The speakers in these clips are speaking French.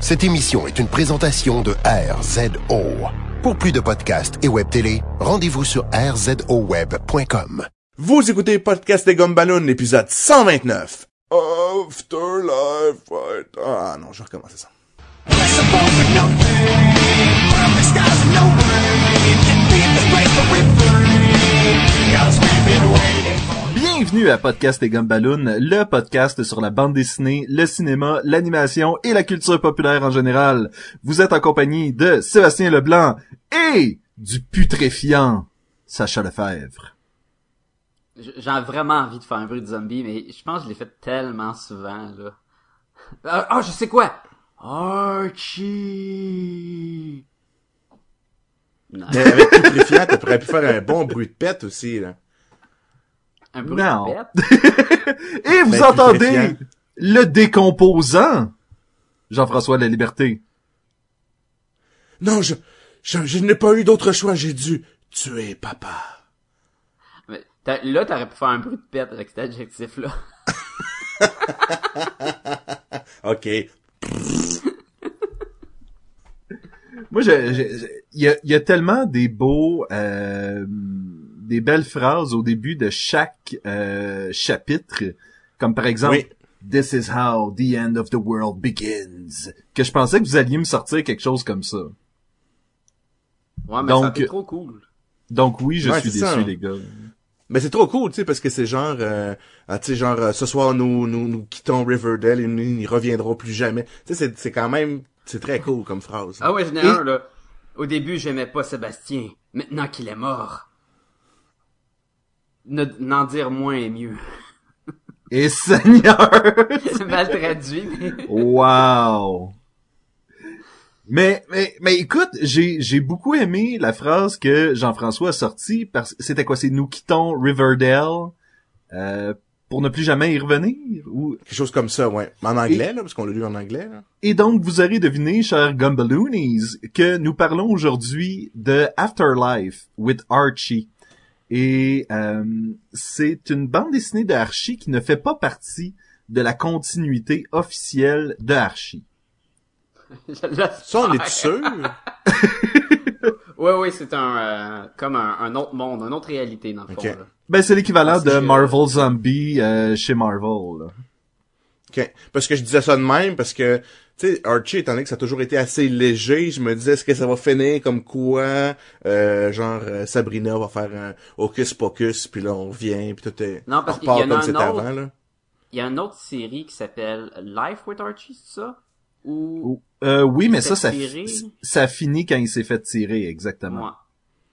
Cette émission est une présentation de RZO. Pour plus de podcasts et web télé, rendez-vous sur rzoweb.com. Vous écoutez Podcast des Gumballoon, l'épisode 129. Afterlife. Ah non, je recommence ça. Bienvenue à Podcast et Gumballoon, le podcast sur la bande dessinée, le cinéma, l'animation et la culture populaire en général. Vous êtes en compagnie de Sébastien Leblanc et du putréfiant Sacha Lefebvre. J'ai vraiment envie de faire un bruit de zombie, mais je pense que je l'ai fait tellement souvent, là. Ah, oh, je sais quoi! Archie! Mais avec putréfiant, t'aurais pu faire un bon bruit de pète aussi, là. Un bruit Non. de pète? Et vous Ben, entendez le décomposant Jean-François de la Liberté. Non, je, je, je n'ai pas eu d'autre choix, j'ai dû tuer papa. Mais t'as- là, t'aurais pu faire un bruit de pète avec cet adjectif-là. Ok. Moi, je- je- je- il y a, il y a tellement des beaux, euh, des belles phrases au début de chaque euh, chapitre, comme par exemple Oui. This is how the end of the world begins, que je pensais que vous alliez me sortir quelque chose comme ça. Ouais, mais Donc, ça trop cool. Donc oui, je Ouais, suis déçu, ça. les gars. Mais c'est trop cool, tu sais, parce que c'est genre, euh, ah, tu sais, genre, euh, ce soir, nous, nous, nous quittons Riverdale et nous n'y reviendrons plus jamais. Tu sais, c'est, c'est quand même, c'est très cool comme phrase. Ah ouais, j'en ai Et- un, là. Au début, j'aimais pas Sébastien. Maintenant qu'il est mort. Ne- N'en dire moins est mieux. Et Seigneur! C'est mal traduit, mais... Wow! Mais, mais, mais écoute, j'ai, j'ai beaucoup aimé la phrase que Jean-François a sortie parce c'était quoi? C'est nous quittons Riverdale, euh, pour ne plus jamais y revenir? Ou, Quelque chose comme ça, ouais. Mais En anglais, là, parce qu'on l'a lu en anglais, là. et donc, vous aurez deviné, chers Gumballoonies, que nous parlons aujourd'hui de Afterlife with Archie. Et euh, c'est une bande dessinée de Archie qui ne fait pas partie de la continuité officielle de Archie. Ça, on est sûr? Ouais, ouais, c'est un... euh, comme un, un autre monde, une autre réalité, dans le fond, là. Ben, c'est l'équivalent de que- Marvel Zombie euh, chez Marvel. là. OK. Parce que je disais ça de même, parce que, tu sais, Archie, étant donné que ça a toujours été assez léger, je me disais, est-ce que ça va finir comme quoi, euh, genre, euh, Sabrina va faire un hocus pocus, puis là, on revient, puis tout est... Non, parce on qu'il y en repart a comme un c'était autre. avant, là? Il y a une autre série qui s'appelle Life with Archie, c'est ça? Ou... Euh, oui, mais ça, ça, ça finit quand il s'est fait tirer, exactement. Ouais.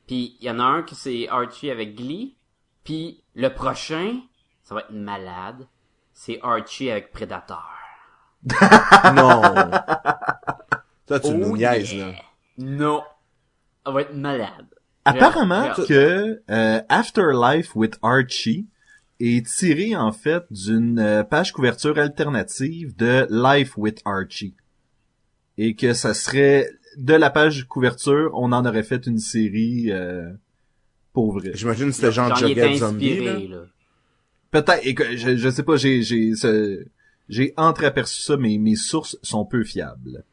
Puis il y en a un qui c'est Archie avec Glee. Puis le prochain, ça va être malade. C'est Archie avec Predator. Non! Ça, tu nous Oh niaises, yeah. là. Non. Ça va être malade. Apparemment que euh, Afterlife with Archie est tiré en fait d'une euh, page couverture alternative de Life with Archie. Et que ça serait de la page couverture, on en aurait fait une série euh, pour vrai. J'imagine que c'était genre Jughead Zombie, là. là. Peut-être, et que je, je sais pas, j'ai j'ai ce- j'ai entreaperçu ça, mais mes sources sont peu fiables.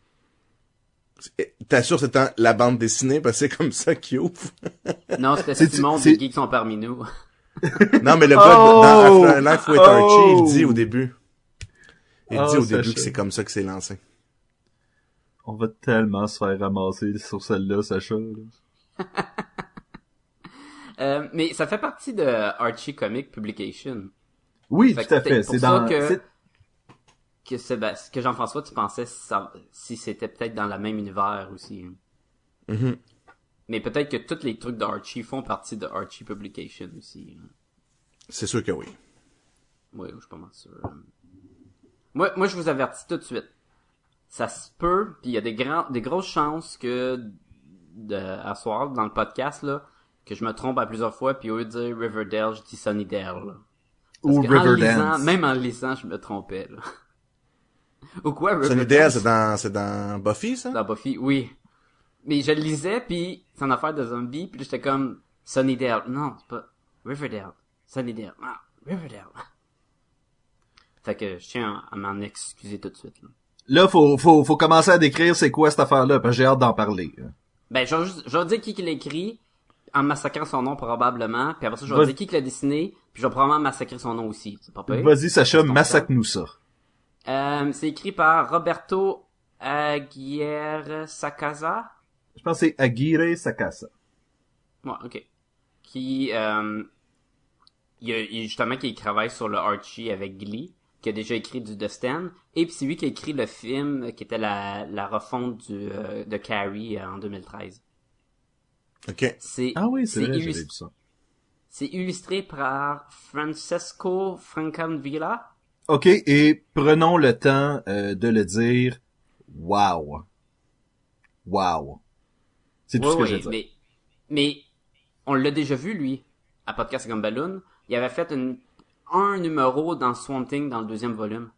T'as sûr c'était la bande dessinée, parce que c'est comme ça qu'il ouvre. Non, c'était C'est- Simon c'est- des geeks sont parmi nous. Non, mais le Oh! gars, dans Afterlife with Archie, Oh! il dit au début. Il Oh, dit au Sacha. début que c'est comme ça que c'est lancé. On va tellement se faire ramasser sur celle-là, Sacha. là. Euh, mais ça fait partie de Archie Comic Publication. Oui, Fait tout à fait. c'est dans. que- c'est- Que, Sébastien, que Jean-François, tu pensais ça- si c'était peut-être dans le même univers aussi. Mhm. Mais peut-être que tous les trucs d'Archie font partie de Archie Publication aussi. C'est sûr que oui. Oui, je suis pas mal sûr. Moi, moi, je vous avertis tout de suite. Ça se peut, puis il y a des, grands, des grosses chances que, de, à soir, dans le podcast, là, que je me trompe à plusieurs fois, puis au lieu de dire Riverdale, je dis Sunnydale. là. Parce Ou lisant- même en lisant, je me trompais, là. Ou quoi, Riverdale? Sunnydale, c'est dans, c'est dans Buffy, ça? Dans Buffy, oui. Mais je le lisais, puis c'est une affaire de zombie, puis là, j'étais comme Sunnydale. Non, c'est pas Riverdale. Sunnydale. Ah, Riverdale. Fait que je tiens à m'en excuser tout de suite. Là. là, faut, faut, faut commencer à décrire c'est quoi cette affaire-là, parce que j'ai hâte d'en parler. Ben, je vais, juste- je vais dire qui qui l'a écrit, en massacrant son nom probablement, puis après ça, je vais dire qui qui l'a dessiné, puis je vais probablement massacrer son nom aussi. C'est pas pire. Vas-y, Sacha, massacre-nous ça. Euh, c'est écrit par Roberto Aguirre Sacasa. Je pense que c'est Aguirre Sacasa. Ouais, ok. Qui, euh, il y a, justement qui travaille sur le Archie avec Glee, qui a déjà écrit du The Stand, et puis c'est lui qui a écrit le film qui était la, la refonte du, euh, de Carrie euh, en 2013. OK. C'est, Ah oui, c'est vrai, illus- j'avais vu ça. c'est illustré par Francesco Francavilla. OK, et prenons le temps euh, de le dire. Wow. Wow. C'est tout ce que j'ai dit. mais, mais on l'a déjà vu, lui, à Podcast Gumballoon. Il avait fait une, un numéro dans Swamp Thing dans le deuxième volume.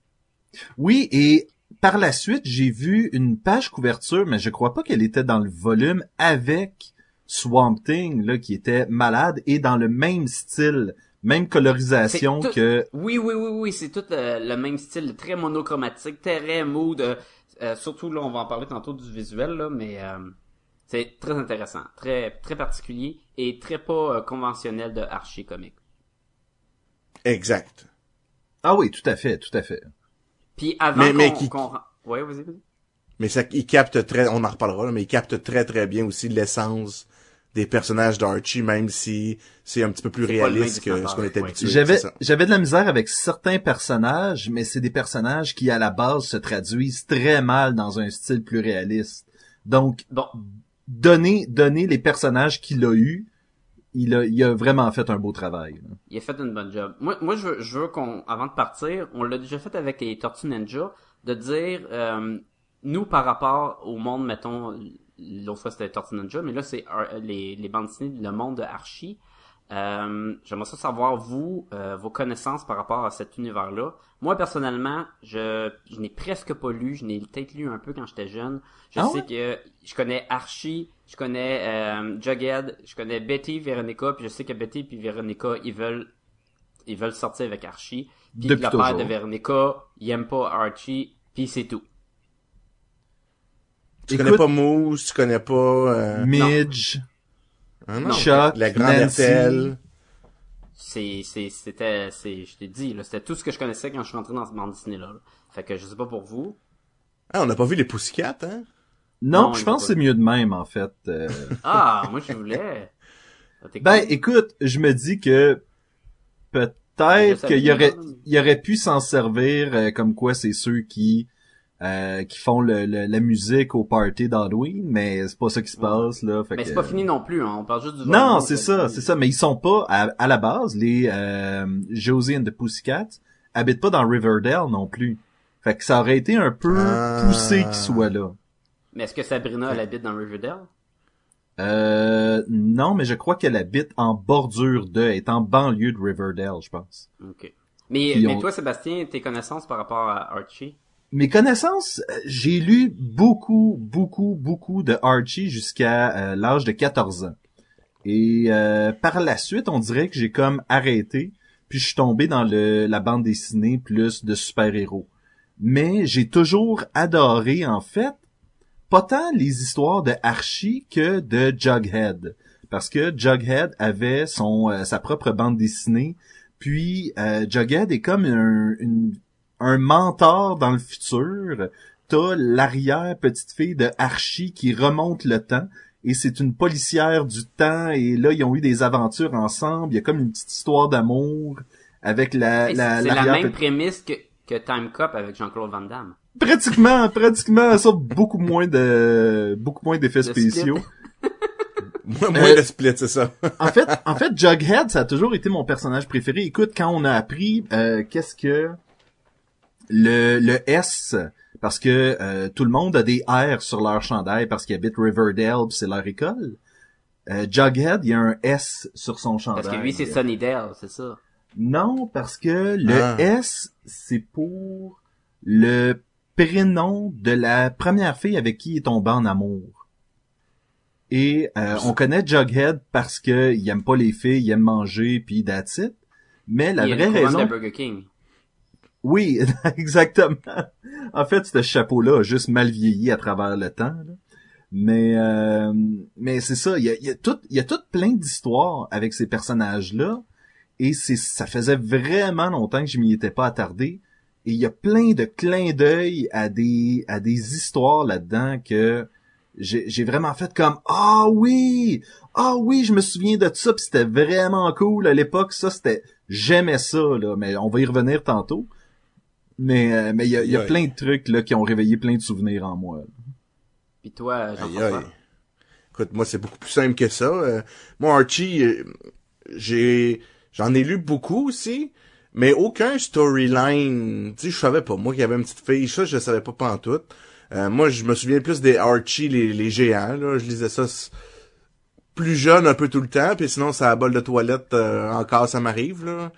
Oui, et par la suite, j'ai vu une page couverture, mais je crois pas qu'elle était dans le volume avec Swamp Thing, là, qui était malade et dans le même style, même colorisation tout- que... Oui, oui, oui, oui, c'est tout euh, le même style, très monochromatique, très mood. euh, euh, surtout, là, on va en parler tantôt du visuel, là, mais euh, c'est très intéressant, très très particulier et très pas euh, conventionnel de archi comique. Exact. Ah oui, tout à fait, tout à fait. Puis avant Mais- qu'on... mais qui- qu'on Ouais, vas-y, vas-y. Mais ça, il capte très, on en reparlera, là, mais il capte très très bien aussi l'essence des personnages d'Archie, même si c'est un petit peu plus réaliste que ce qu'on est habitué. J'avais, c'est ça. j'avais de la misère avec certains personnages, mais c'est des personnages qui, à la base, se traduisent très mal dans un style plus réaliste. Donc, Bon, donner, donner les personnages qu'il a eu, il a, il a vraiment fait un beau travail. là. il a fait une bonne job. Moi, moi, je veux, je veux qu'on, avant de partir, on l'a déjà fait avec les Tortues Ninja, de dire, euh, nous par rapport au monde, mettons, l'autre fois c'était Tortues Ninja, mais là c'est Ar- les, les bandes dessinées, le monde de Archie. Euh, J'aimerais ça savoir vous, euh, vos connaissances par rapport à cet univers-là. Moi personnellement, je, je n'ai presque pas lu, je n'ai peut-être lu un peu quand j'étais jeune. Je Ah sais que je connais Archie, je connais euh, Jughead, je connais Betty, Veronica, puis je sais que Betty puis Veronica, ils veulent ils veulent sortir avec Archie. Puis le père toujours. de Veronica, il aime pas Archie, puis c'est tout. Tu Écoute- connais pas Moose, tu connais pas, euh, Midge, hein, non, Chuck, la grande. C'est c'est c'était c'est je t'ai dit là, c'était tout ce que je connaissais quand je suis rentré dans cette bande dessinée là. Fait que je sais pas pour vous. Ah, on n'a pas vu les Pussycats, hein? Non, Non, je pense que c'est mieux de même, en fait. Euh, Ah, moi je voulais. Ah, ben, écoute, je me dis que peut-être qu'il y aurait, pas. il aurait pu s'en servir euh, comme quoi c'est ceux qui euh, qui font le, le- la musique au party d'Halloween, mais c'est pas ça qui se passe là. fait Mais que- c'est pas fini non plus, hein. on parle juste du Non, c'est ça, c'est ça. Mais ils sont pas à, à la base les euh, Josie and the Pussycats habitent pas dans Riverdale non plus. Fait que ça aurait été un peu Ah. poussé qu'ils soient là. Mais est-ce que Sabrina elle habite dans Riverdale? Euh, non, mais je crois qu'elle habite en bordure de, est en banlieue de Riverdale, je pense. OK. Mais Puis mais on- toi Sébastien, tes connaissances par rapport à Archie? Mes connaissances, euh, j'ai lu beaucoup, beaucoup, beaucoup de Archie jusqu'à euh, l'âge de 14 ans. Et euh, par la suite, on dirait que j'ai comme arrêté, puis je suis tombé dans le, la bande dessinée plus de super-héros. Mais j'ai toujours adoré, en fait, pas tant les histoires de Archie que de Jughead. Parce que Jughead avait son sa propre bande dessinée, puis euh, Jughead est comme un, une- un mentor dans le futur. T'as l'arrière petite fille de Archie qui remonte le temps et c'est une policière du temps et là ils ont eu des aventures ensemble. Il y a comme une petite histoire d'amour avec la la C'est la même petite- prémisse que que Time Cop avec Jean-Claude Van Damme. pratiquement pratiquement ça beaucoup moins de beaucoup moins d'effets De spéciaux. Moins, moins Euh, de split, c'est ça. en fait, en fait, Jughead, ça a toujours été mon personnage préféré. Écoute, quand on a appris euh, qu'est-ce que le, le S, parce que euh, tout le monde a des R sur leur chandail parce qu'ils habitent Riverdale, c'est leur école. Euh, Jughead, il y a un S sur son chandail. Parce que lui c'est Sunnydale, c'est ça. Non, parce que le Ah. S, c'est pour le prénom de la première fille avec qui il est tombé en amour. Et euh, on connaît Jughead parce que il aime pas les filles, il aime manger puis that's it. Mais la Il y a vraie raison, de Burger King. Oui, exactement. En fait, ce chapeau-là a juste mal vieilli à travers le temps. Mais euh, mais c'est ça, il y a, y tout y a tout plein d'histoires avec ces personnages-là et c'est ça faisait vraiment longtemps que je m'y étais pas attardé et il y a plein de clins d'œil à des à des histoires là-dedans que j'ai j'ai vraiment fait comme ah oui ah oui je me souviens de ça puis c'était vraiment cool à l'époque ça c'était j'aimais ça là mais on va y revenir tantôt mais euh, mais il y a, y a plein de trucs là qui ont réveillé plein de souvenirs en moi là. Puis toi, Aïe, Jean-François? aïe. Écoute, moi, c'est beaucoup plus simple que ça. Euh, moi, Archie, euh, j'ai, j'en ai lu beaucoup aussi, mais aucun storyline. Tu sais, je savais pas. Moi, qu'il y avait une petite fille, ça, je savais pas pantoute. Euh, moi, je me souviens plus des Archie, les, les géants, là. Je lisais ça plus jeune un peu tout le temps, puis sinon, ça à bol de toilette, euh, encore, ça m'arrive, là.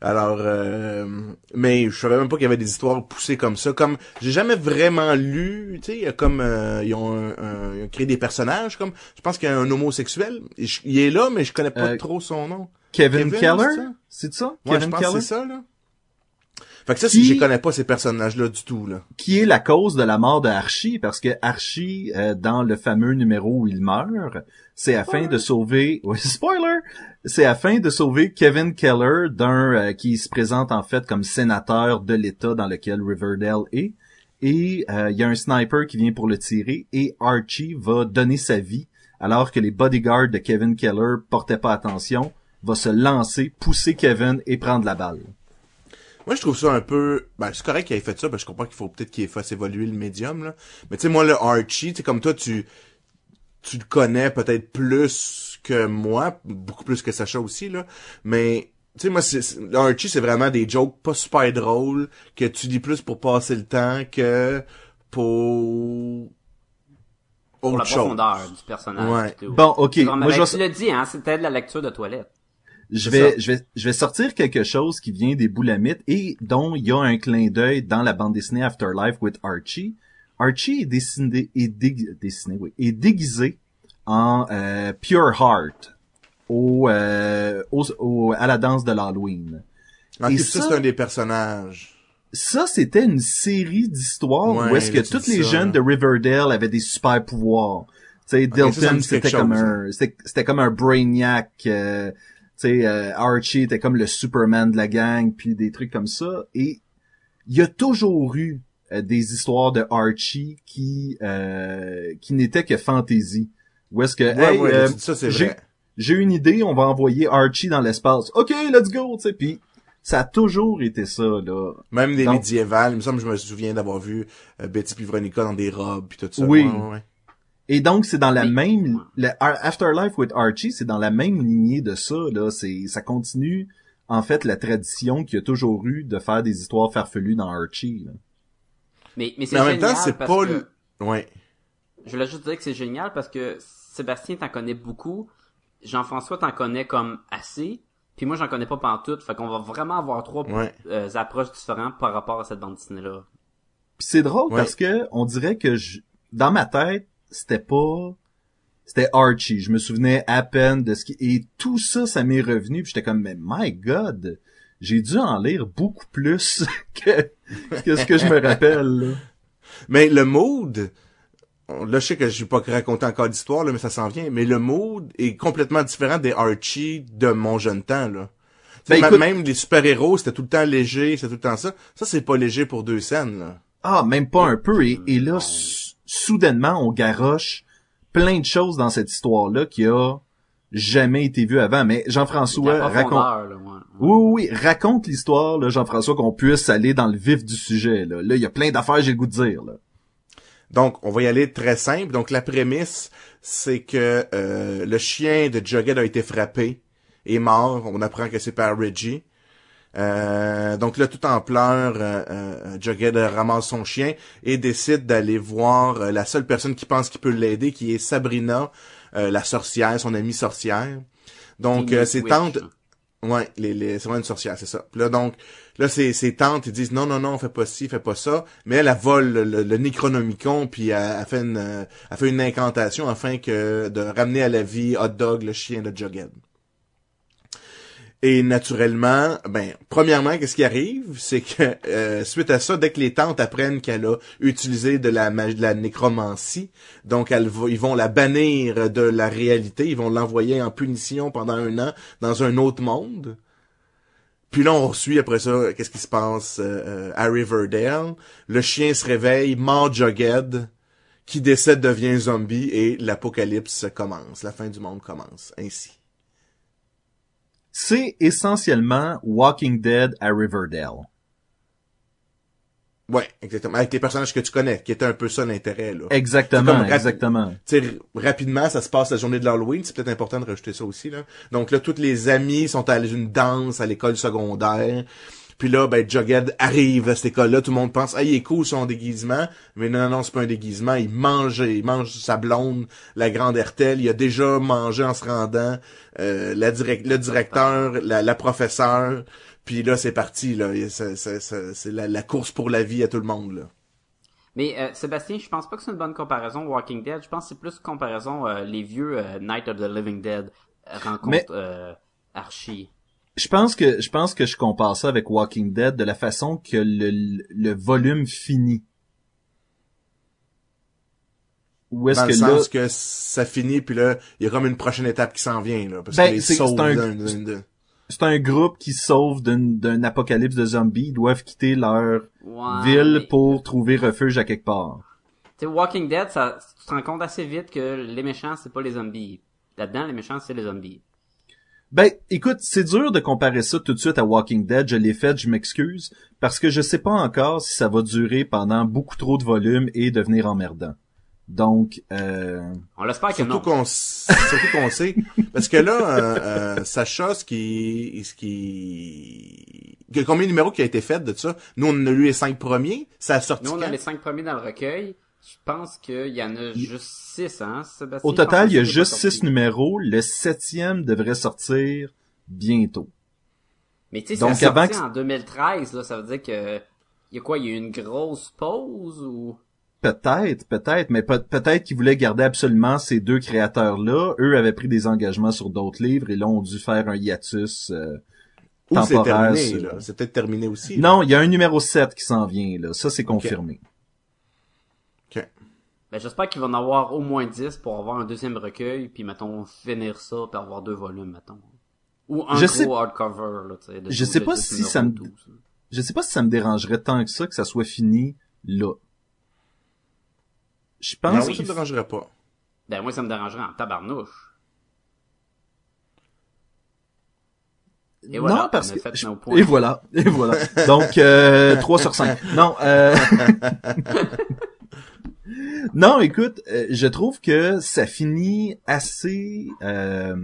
Alors, euh, mais je savais même pas qu'il y avait des histoires poussées comme ça. Comme j'ai jamais vraiment lu, tu sais, comme euh, ils ont un- un- ils ont créé des personnages comme. Je pense qu'il y a un homosexuel. Je- il est là, mais je connais pas Euh, trop son nom. Kevin, Kevin, Keller? c'est ça? Ouais, je Kevin pense Keller c'est ça là. Fait que ça, Qui- je connais pas ces personnages-là du tout là. qui est la cause de la mort de Archie, parce que Archie, euh, dans le fameux numéro où il meurt, c'est afin de sauver, ouais, spoiler, c'est afin de sauver Kevin Keller d'un euh, qui se présente en fait comme sénateur de l'État dans lequel Riverdale est, et euh, il y a un sniper qui vient pour le tirer, et Archie va donner sa vie, alors que les bodyguards de Kevin Keller portaient pas attention, va se lancer, pousser Kevin et prendre la balle. Moi, je trouve ça un peu... Ben, c'est correct qu'il ait fait ça, parce que je comprends qu'il faut peut-être qu'il fasse évoluer le médium, là. Mais tu sais, moi, le Archie, tu sais, comme toi, tu... Tu le connais peut-être plus que moi, beaucoup plus que Sacha aussi, là. Mais, tu sais, moi, c'est, Archie, c'est vraiment des jokes pas super drôles, que tu dis plus pour passer le temps que pour... Pour la autre chose. profondeur du personnage. Ouais. Bon, ok, moi ben, je tu l'as dit, hein, c'était de la lecture de toilette. Je vais, je vais, je vais sortir quelque chose qui vient des boulamites et dont il y a un clin d'œil dans la bande dessinée Afterlife with Archie. Archie est dessiné, est dessiné, oui, est déguisé en euh, Pure Heart au, euh, au, au- à la danse de l'Halloween. Ah, Et ça, ça- c'est un des personnages. Ça, c'était une série d'histoires Ouais, où est-ce que dis les ça, jeunes de Riverdale avaient des super pouvoirs. Tu sais, Ok, ça, ça me Dilton, dit c'était comme chose, un, c'était c'était comme un Brainiac. euh, sais, euh, Archie était comme le Superman de la gang, puis des trucs comme ça. Et il y a toujours eu euh, des histoires de Archie qui euh, qui n'étaient que fantaisie. Où est-ce que, Ouais, hey, ouais, euh, tu dis ça, c'est j'ai- une idée, on va envoyer Archie dans l'espace. Ok, let's go, tu sais. Puis ça a toujours été ça là. Même des Donc- médiévales, il me semble que je me souviens d'avoir vu Betty puis Veronica dans des robes puis tout ça. Oui. Ouais. Et donc c'est dans la Oui. même le Afterlife with Archie, c'est dans la même lignée de ça là, c'est ça continue en fait la tradition qu'il y a toujours eu de faire des histoires farfelues dans Archie. là. Mais, mais c'est Mais en même génial temps, c'est parce pas que- le... Ouais. Je voulais juste dire que c'est génial parce que Sébastien t'en connaît beaucoup, Jean-François t'en connaît comme assez, puis moi j'en connais pas pantoute, fait qu'on va vraiment avoir trois Ouais. euh, approches différentes par rapport à cette bande dessinée là. Puis c'est drôle Ouais. parce que on dirait que je, dans ma tête, c'était pas c'était Archie, je me souvenais à peine de ce qui et tout ça ça m'est revenu, puis j'étais comme mais my god, j'ai dû en lire beaucoup plus que que ce que je me rappelle. là. Mais le mood, là je sais que je vais pas raconter encore d'histoire, là, mais ça s'en vient, mais le mood est complètement différent des Archie de mon jeune temps, là. Ben, écoute- Même les super-héros, c'était tout le temps léger, c'était tout le temps ça. Ça, c'est pas léger pour deux scènes, là. Ah, même pas un peu. Et, et là, sou- soudainement, on garoche plein de choses dans cette histoire-là qui a jamais été vue avant. Mais Jean-François, raconte... profondeur, là, ouais. Oui, oui, oui, raconte l'histoire, là, Jean-François, qu'on puisse aller dans le vif du sujet. Là, là il y a plein d'affaires, j'ai le goût de dire. Là. Donc, on va y aller très simple. Donc, la prémisse, c'est que euh, le chien de Jughead a été frappé et mort. On apprend que c'est par Reggie. Euh, donc là, tout en pleurs, euh, euh, Jughead ramasse son chien et décide d'aller voir euh, la seule personne qui pense qu'il peut l'aider, qui est Sabrina, euh, la sorcière, son amie sorcière. Donc, euh, ses tantes... Ouais, les, les, c'est vraiment une sorcière, c'est ça. Puis là, donc, là, ses, ses tantes, ils disent non, non, non, fais pas ci, fais pas ça. Mais elle, elle vole le, le, le Necronomicon, puis elle, elle fait une, elle fait une incantation afin que de ramener à la vie Hot Dog, le chien de Jughead. Et naturellement, ben, premièrement, qu'est-ce qui arrive, c'est que euh, suite à ça, dès que les tantes apprennent qu'elle a utilisé de la de la nécromancie, donc elles, va- ils vont la bannir de la réalité, ils vont l'envoyer en punition pendant un an dans un autre monde. Puis là, on suit après ça, qu'est-ce qui se passe euh, euh, à Riverdale. Le chien se réveille, mord Jughead, qui décède devient zombie et l'apocalypse commence, la fin du monde commence, ainsi. C'est essentiellement Walking Dead à Riverdale. Ouais, exactement. Avec les personnages que tu connais, qui était un peu ça l'intérêt, là. Exactement, comme- exactement. Tu sais, rapidement, ça se passe la journée de l'Halloween, c'est peut-être important de rajouter ça aussi, là. Donc là, tous les amis sont à une danse à l'école secondaire. Puis là, ben, Jughead arrive à cette école-là, tout le monde pense, ah, il est cool son déguisement. Mais non, non, non, c'est pas un déguisement, il mange, il mange sa blonde, la grande Hertel. Il a déjà mangé en se rendant, euh, la direct, le directeur, la, la professeure. Puis là, c'est parti, là. C'est la, la course pour la vie à tout le monde, là. Mais euh, Sébastien, je pense pas que c'est une bonne comparaison Walking Dead. Je pense que c'est plus comparaison euh, les vieux euh, Night of the Living Dead rencontre Mais- euh, Archie. Je pense que je pense que je compare ça avec Walking Dead de la façon que le, le volume finit. Ou est-ce Dans que le là sens que ça finit, puis là, il y a comme une prochaine étape qui s'en vient, là. Parce Ben, c'est- un- c'est un groupe qui sauve d'un apocalypse de zombies, ils doivent quitter leur Ouais, ville mais- pour trouver refuge à quelque part. Tu sais, Walking Dead, ça, tu te rends compte assez vite que les méchants, c'est pas les zombies. Là-dedans, les méchants, c'est les zombies. Ben, écoute, c'est dur de comparer ça tout de suite à Walking Dead. Je l'ai fait, je m'excuse, parce que je sais pas encore si ça va durer pendant beaucoup trop de volume et devenir emmerdant. Donc, euh, On l'espère que Surtout non. qu'on, surtout qu'on sait, parce que là, euh, euh, Sacha, ce qui, ce qui, combien de numéros qui a été fait de ça? Nous, on a lu les cinq premiers. Ça a sorti Nous, on a les cinq premiers dans le recueil. Je pense qu'il y en a juste six, hein, Sébastien? au total, il y a juste six numéros. Le septième devrait sortir bientôt. Mais tu sais, c'est sorti que- en 2013, là, ça veut dire que, il y a quoi, il y a eu une grosse pause ou? Peut-être, peut-être, mais peut- peut-être qu'ils voulaient garder absolument ces deux créateurs-là. Eux avaient pris des engagements sur d'autres livres et là ont dû faire un hiatus euh, c'est temporaire. terminé, sur- là. C'est peut-être terminé aussi. Non, il y a un numéro 7 qui s'en vient, là. Ça, c'est confirmé. Ok. Ben, j'espère qu'il va en avoir au moins 10 pour avoir un deuxième recueil, puis, mettons, finir ça, puis avoir deux volumes, mettons. Ou un Je gros sais- hardcover, là, tu sais. de Je sais pas si ça me-. Je sais pas si ça me dérangerait tant que ça que ça soit fini là. Je Non, pense ça qu'il me dérangerait pas. Ben, moi, ça me dérangerait en tabarnouche. Et voilà, non, parce on a que... fait je- nos points. Et voilà, et voilà. Donc, euh, 3 sur 5. Non, euh... non, écoute, euh, je trouve que ça finit assez... euh,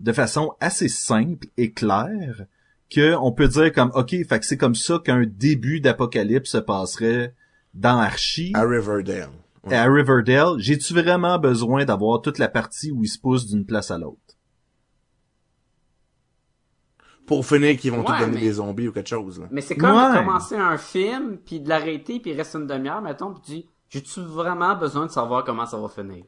de façon assez simple et claire que on peut dire comme, OK, fait que c'est comme ça qu'un début d'apocalypse se passerait dans Archie. À Riverdale. Et à Riverdale, j'ai-tu vraiment besoin d'avoir toute la partie où ils se poussent d'une place à l'autre? Pour finir qu'ils vont Ouais, tout donner mais- des zombies ou quelque chose, là. Mais c'est comme Ouais. commencer un film, puis de l'arrêter, puis il reste une demi-heure, mettons, puis tu dis, j'ai-tu vraiment besoin de savoir comment ça va finir?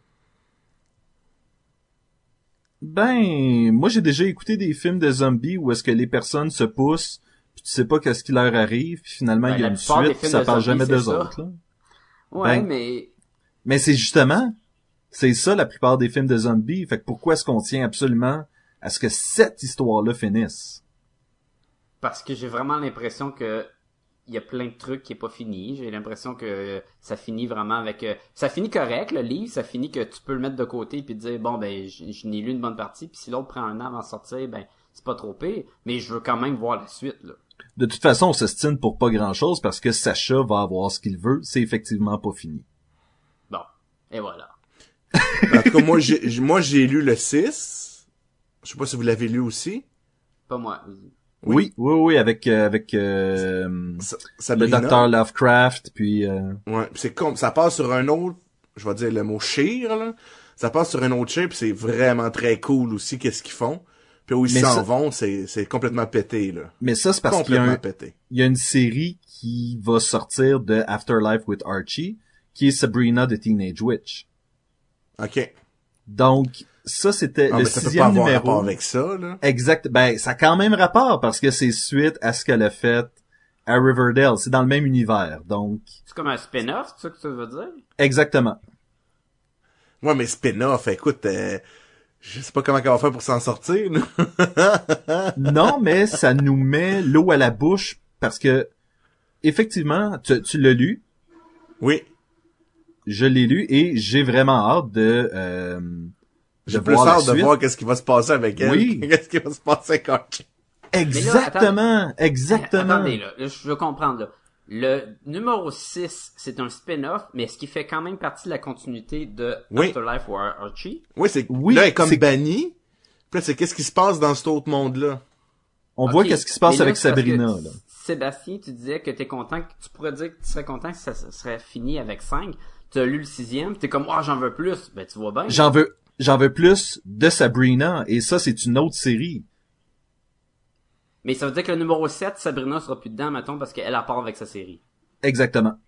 Ben, moi j'ai déjà écouté des films de zombies où est-ce que les personnes se poussent, puis tu sais pas qu'est-ce qui leur arrive, puis finalement Ben, il y a une des suite, puis ça parle zombies, jamais ça. autres. Là. Ouais, Ben, mais Mais c'est justement, c'est ça la plupart des films de zombies. Fait que pourquoi est-ce qu'on tient absolument à ce que cette histoire-là finisse? parce que j'ai vraiment l'impression que il y a plein de trucs qui est pas fini. J'ai l'impression que ça finit vraiment avec euh, ça finit correct le livre, ça finit que tu peux le mettre de côté puis te dire bon ben je, je n'ai lu une bonne partie puis si l'autre prend un an avant de sortir ben c'est pas trop pire, mais je veux quand même voir la suite là. De toute façon, on s'estime pour pas grand-chose parce que Sacha va avoir ce qu'il veut. C'est effectivement pas fini. Bon, et voilà. En tout cas, moi, j'ai, j- moi, j'ai lu le 6. Je sais pas si vous l'avez lu aussi. Pas moi. Oui, oui, oui, avec euh, avec euh, le docteur Lovecraft, puis euh, Ouais, pis c'est comme ça passe sur un autre, je vais dire le mot shire là. Ça passe sur un autre shire puis c'est vraiment très cool aussi qu'est-ce qu'ils font. Puis où ils s'en ça- vont, c'est c'est complètement pété là. mais ça c'est parce qu'il y un, y a une série qui va sortir de Afterlife with Archie, qui est Sabrina the Teenage Witch. OK. Donc, ça, c'était Ah, le mais ça peut pas sixième avoir numéro. rapport avec ça, là. Exact. Ben, ça a quand même rapport parce que c'est suite à ce qu'elle a fait à Riverdale. C'est dans le même univers. Donc, C'est comme un spin-off, c'est ça que tu veux dire? exactement. Ouais, mais spin-off, écoute, euh, je sais pas comment elle va faire pour s'en sortir, là. Non, mais ça nous met l'eau à la bouche parce que, effectivement, tu, tu l'as lu, Oui. je l'ai lu et j'ai vraiment hâte de, euh, J'ai plus hâte de voir qu'est-ce qui va se passer avec elle. Oui. Qu'est-ce qui va se passer avec Archie? Exactement, exactement. Attendez, là, là, je veux comprendre, là. Le numéro 6, c'est un spin-off, mais est-ce qui fait quand même partie de la continuité de Oui. Afterlife ou Ar- Archie? Oui, c'est, Oui, là, elle est comme c'est- bannie. Puis là, c'est qu'est-ce qui se passe dans cet autre monde-là? On voit qu'est-ce qui se passe là, avec Sabrina, là. Sébastien, tu disais que t'es content, que tu pourrais dire que tu serais content que ça, serait fini avec 5. Tu as lu le sixième, t'es comme, oh, j'en veux plus. Ben, tu vois bien. J'en veux, j'en veux plus de Sabrina et ça, c'est une autre série. Mais ça veut dire que le numéro 7, Sabrina sera plus dedans, mettons, parce qu'elle a part avec sa série. Exactement.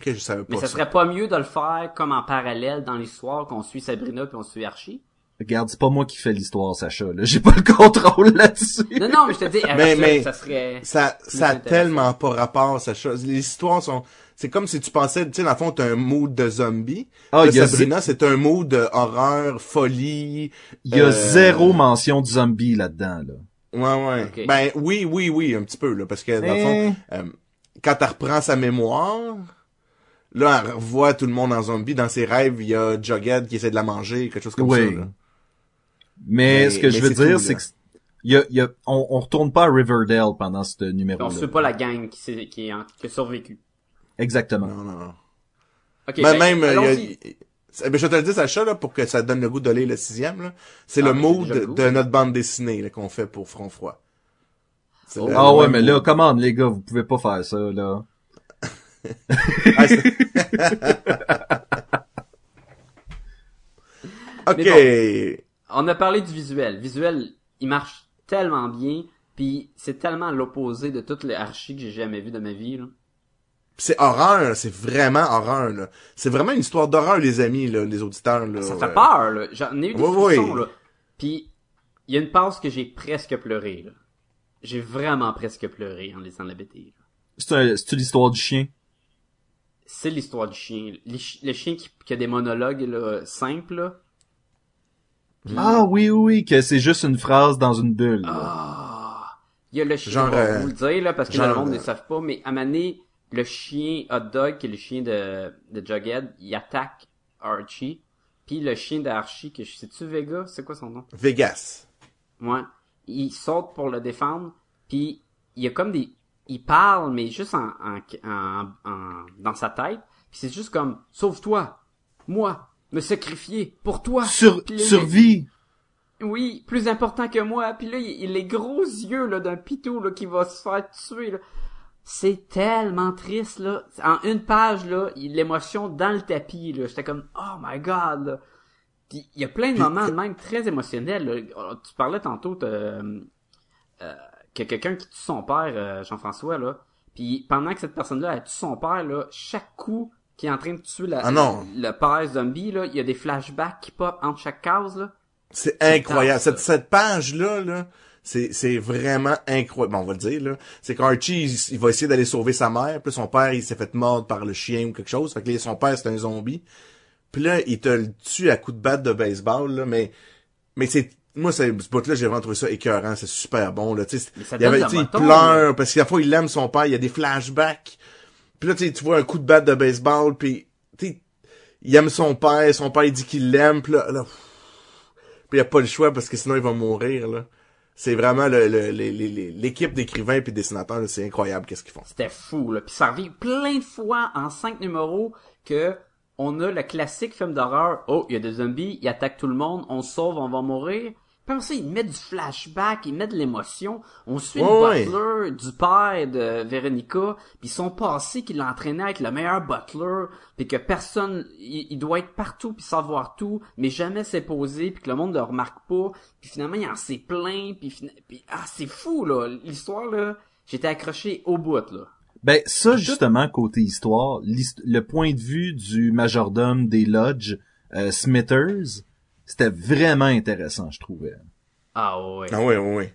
Ok, je savais pas Mais ça ça. serait pas mieux de le faire comme en parallèle dans l'histoire qu'on suit Sabrina puis on suit Archie? Regarde, c'est pas moi qui fais l'histoire, Sacha, là. J'ai pas le contrôle là-dessus. Non, non, mais je te dis, Mais- ça, mais- ça serait... Ça, ça a tellement pas rapport, chose. Les histoires sont, c'est comme si tu pensais, tu sais, dans le fond, t'as un mood de zombie. Ah, Là, il y a Sabrina, c'est un mood de horreur, folie. Il y a euh, zéro mention de zombie là-dedans, là. Ouais, ouais. Ben, oui, oui, oui, un petit peu, là, parce que, dans le fond, Eh. euh, quand elle reprend sa mémoire, là, elle revoit tout le monde en zombie. Dans ses rêves, il y a Jughead qui essaie de la manger, quelque chose comme Oui. ça, là. Mais, Mais- ce que je veux dire, c'est que y a, y a, on, on retourne pas à Riverdale pendant ce numéro-là. On suit pas la gang qui, s'est- qui, est en- qui a survécu. Exactement. Non, non, non. Ok, Ben, ben, même, euh, a-. Eh ben, je te le dis, Sacha, là, pour que ça donne le goût de lire le sixième, là. C'est Ah, le mood le de notre bande dessinée, là, qu'on fait pour Front Froid. Oh. Ah ouais, mais là, commande les gars, vous pouvez pas faire ça, là. Ah, ok. On a parlé du visuel. Visuel, il marche tellement bien, puis c'est tellement l'opposé de toutes les archis que j'ai jamais vu de ma vie, là. C'est horreur, c'est vraiment horreur, là. C'est vraiment une histoire d'horreur, les amis, là, les auditeurs, là. Ça Euh, fait peur, là. J'en ai eu des Oui, frissons, oui. là. Puis, il y a une passe que j'ai presque pleuré, là. J'ai vraiment presque pleuré en lisant la BT. là. C'est un- c'est l'histoire du chien? C'est l'histoire du chien. Le chien qui, qui a des monologues, là, simples, là. Ah oui, oui, oui, que c'est juste une phrase dans une bulle. là. Ah! Il y a le chien, Genre, je vais euh, vous le dire, là, parce que genre, le monde ne euh, le savent pas, mais à Mané, le chien Hot Dog, qui est le chien de, de Jughead, il attaque Archie. Puis le chien d'Archie, que je sais-tu Vega? C'est quoi son nom? Vegas. Ouais. Il saute pour le défendre, puis il y a comme des... Il parle, mais juste en, en, en- en- dans sa tête. Puis c'est juste comme, sauve-toi, moi, me sacrifier pour toi. Sur, là, survie. oui, plus important que moi. Puis là, il, il a les gros yeux là d'un pitou là qui va se faire tuer. Là. C'est tellement triste là. En une page là, il- l'émotion dans le tapis là. J'étais comme oh my god. Là. Puis il y a plein de moments même très émotionnels. là. Tu parlais tantôt de, euh, euh, que quelqu'un qui tue son père, euh, Jean-François là. Puis pendant que cette personne-là elle tue son père là, chaque coup qui est en train de tuer la, Ah non. le père zombie là, il y a des flashbacks qui pop entre chaque case là. C'est incroyable. Cette, cette page-là, là, c'est, c'est vraiment incroyable. Bon, on va le dire, là. C'est qu'Archie, il, il va essayer d'aller sauver sa mère. Puis là, son père, il s'est fait mordre par le chien ou quelque chose. Fait que là, son père, c'est un zombie. Puis là, il te le tue à coups de batte de baseball, là. Mais, mais c'est, moi, ce bout-là, j'ai vraiment trouvé ça écœurant. C'est super bon, là. Tu sais, il avait, pleure parce qu'à la fois, il aime son père. Il y a des flashbacks. Puis là, tu vois un coup de batte de baseball. Puis, il aime son père. Son père, il dit qu'il l'aime. Puis là, là, puis il a pas le choix parce que sinon il va mourir là. C'est vraiment le- l'équipe d'écrivains puis dessinateurs, c'est incroyable qu'est-ce qu'ils font. C'était fou, là. Puis ça revient plein de fois en cinq numéros que on a le classique film d'horreur. Oh, il y a des zombies, ils attaquent tout le monde, on se sauve, on va mourir. Puis après ça, ils mettent du flashback, ils mettent de l'émotion? On suit Ouais, le butler du père de Veronica, puis son passé qui l'entraînait à être le meilleur butler, puis que personne, il, il doit être partout puis savoir tout, mais jamais s'est posé, puis que le monde ne le remarque pas. Puis finalement, il en s'est plein, puis, puis ah, c'est fou, là. L'histoire, là, j'étais accroché au bout, là. Ben, ça, justement, côté histoire, le point de vue du majordome des lodges euh, Smithers, c'était vraiment intéressant, je trouvais. Ah ouais. Ah ouais, ouais, ouais.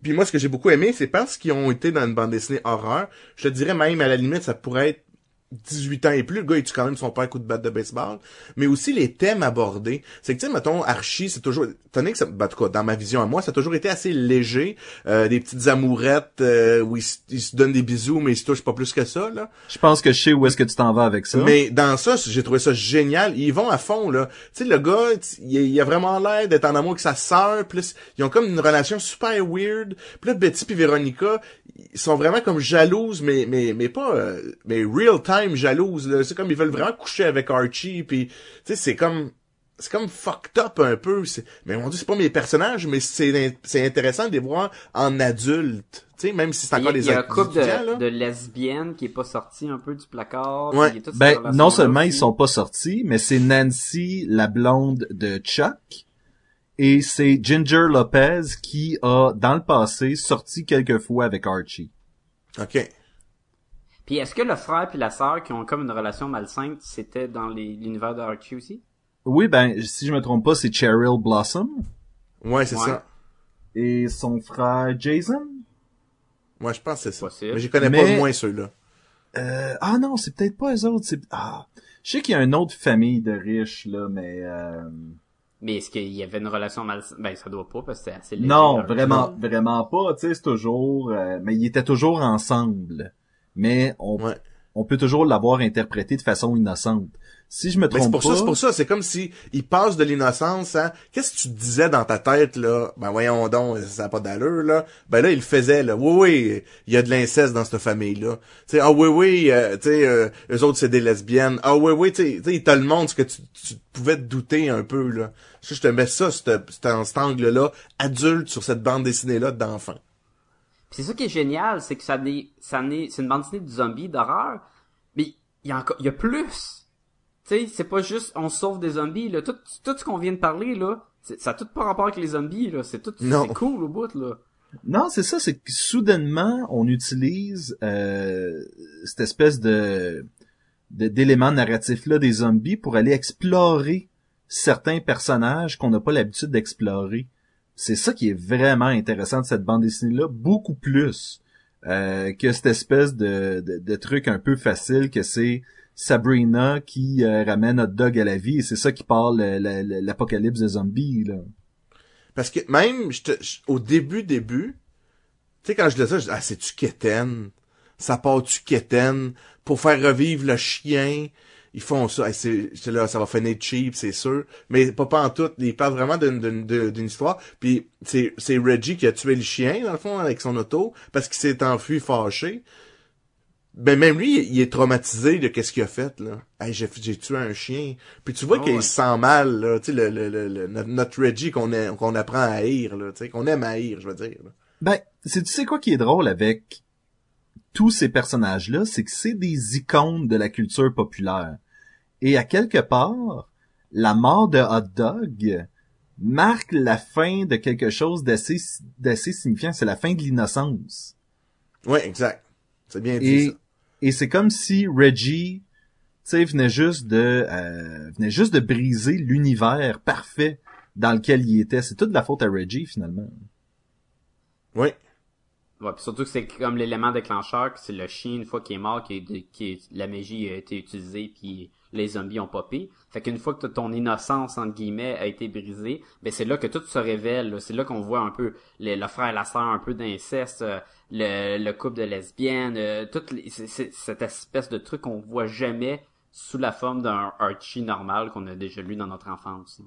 Puis moi, ce que j'ai beaucoup aimé, c'est parce qu'ils ont été dans une bande dessinée horreur. Je te dirais même, à la limite, ça pourrait être 18 ans et plus, le gars, il tue quand même son père coup de batte de baseball? Mais aussi les thèmes abordés. C'est que, tu sais, mettons, Archie, c'est toujours, tenez que ça, ben, en tout cas, dans ma vision à moi, ça a toujours été assez léger. Euh, des petites amourettes, euh, où ils, se- ils se donnent des bisous, mais ils se touchent pas plus que ça, là. Je pense que je sais où est-ce que tu t'en vas avec ça. Mais dans ça, j'ai trouvé ça génial. Ils vont à fond, là. Tu sais, le gars, il, il a vraiment l'air d'être en amour avec sa sœur. Plus, ils ont comme une relation super weird. Puis là, Betty puis Véronica, ils sont vraiment comme jalouses, mais mais mais pas, euh, mais real time jalouses. là. C'est comme ils veulent vraiment coucher avec Archie. Puis, tu sais, c'est comme c'est comme fucked up un peu. Mais mon dieu, c'est pas mes personnages, mais c'est c'est intéressant de les voir en adultes. Tu sais, même si c'est Il encore il des y a un couple de, de lesbiennes qui est pas sorti un peu du placard. Ouais. il Ben, non seulement ils sont pas sortis, mais c'est Nancy, la blonde de Chuck, et c'est Ginger Lopez qui a, dans le passé, sorti quelques fois avec Archie. OK. Puis est-ce que le frère puis la sœur qui ont comme une relation malsaine, c'était dans l'univers de Archie aussi? Oui, ben, si je me trompe pas, c'est Cheryl Blossom, Ouais, c'est Ouais. ça. et son frère Jason? Moi, je pense que c'est ça. Possible. Mais je connais Mais- pas moins ceux-là. Euh, ah non, c'est peut-être pas eux autres, c'est, ah. Je sais qu'il y a une autre famille de riches, là, mais, euh... Mais est-ce qu'il y avait une relation malsaine? Ben, ça doit pas, parce que c'est assez léger, Non, vraiment, vraiment pas. Tu sais, c'est toujours. euh, mais ils étaient toujours ensemble. Mais on, Ouais. on peut toujours l'avoir interprété de façon innocente. Si je me trompe pour pas, ça, c'est pour ça, c'est comme si il passe de l'innocence à qu'est-ce que tu disais dans ta tête là? Ben voyons donc, ça n'a pas d'allure là. Ben là il le faisait là. Oui oui, il y a de l'inceste dans cette famille là. Tu sais ah oui oui, euh, tu sais euh, eux autres c'est des lesbiennes. Ah oui oui, tu sais tu sais, il te le montre ce que tu, tu pouvais te douter un peu là. Je je te mets ça cet, cet, cet angle là adulte sur cette bande dessinée là d'enfants. C'est ça qui est génial, c'est que ça n'est, ça n'est, c'est une bande dessinée de zombies, d'horreur, mais il y a encore, il y a plus. Sais, c'est pas juste on sauve des zombies, là. Tout, tout ce qu'on vient de parler, là, ça a tout pas rapport avec les zombies, là. C'est tout, c'est cool au bout, là. non, c'est ça, c'est que soudainement on utilise euh, cette espèce de de- d'éléments narratifs là des zombies pour aller explorer certains personnages qu'on n'a pas l'habitude d'explorer. C'est ça qui est vraiment intéressant de cette bande dessinée là, beaucoup plus euh, que cette espèce de, de, de truc un peu facile que c'est Sabrina qui euh, ramène notre dog à la vie et c'est ça qui parle la- la- l'apocalypse des zombies là. Parce que même au début début, tu sais quand je disais ça, je dis ah c'est tu. Ça part tu pour faire revivre le chien. Ils font ça, Hey, c'est là ça va finir cheap, c'est sûr, mais pas pas en tout, ils parlent vraiment d'une histoire. Puis c'est c'est Reggie qui a tué le chien dans le fond avec son auto parce qu'il s'est enfui fâché. Ben même lui, il est traumatisé de qu'est-ce qu'il a fait là. Hey, j'ai j'ai tué un chien. Puis tu vois Ah qu'il ouais. se sent mal là, tu sais le, le, le, le- notre, notre Reggie qu'on a- qu'on apprend à haïr là, tu sais qu'on aime à haïr, je veux dire. là. Ben, c'est tu sais quoi qui est drôle avec tous ces personnages-là, c'est que c'est des icônes de la culture populaire. Et à quelque part, la mort de Hot Dog marque la fin de quelque chose d'assez d'assez signifiant, c'est la fin de l'innocence. Ouais, exact. C'est bien dit Et ça. et c'est comme si Reggie, tu sais, venait juste de euh, venait juste de briser l'univers parfait dans lequel il était. C'est toute la faute à Reggie finalement. Ouais. Ouais, pis surtout que c'est comme l'élément déclencheur, que c'est le chien, une fois qu'il est mort, qui qui la magie a été utilisée, puis les zombies ont popé. Fait qu'une fois que ton innocence, entre guillemets, a été brisée, ben c'est là que tout se révèle. C'est là qu'on voit un peu le, le frère et la sœur, un peu d'inceste, euh, le, le couple de lesbiennes, euh, les, c'est- cette espèce de truc qu'on voit jamais sous la forme d'un Archie normal qu'on a déjà lu dans notre enfance.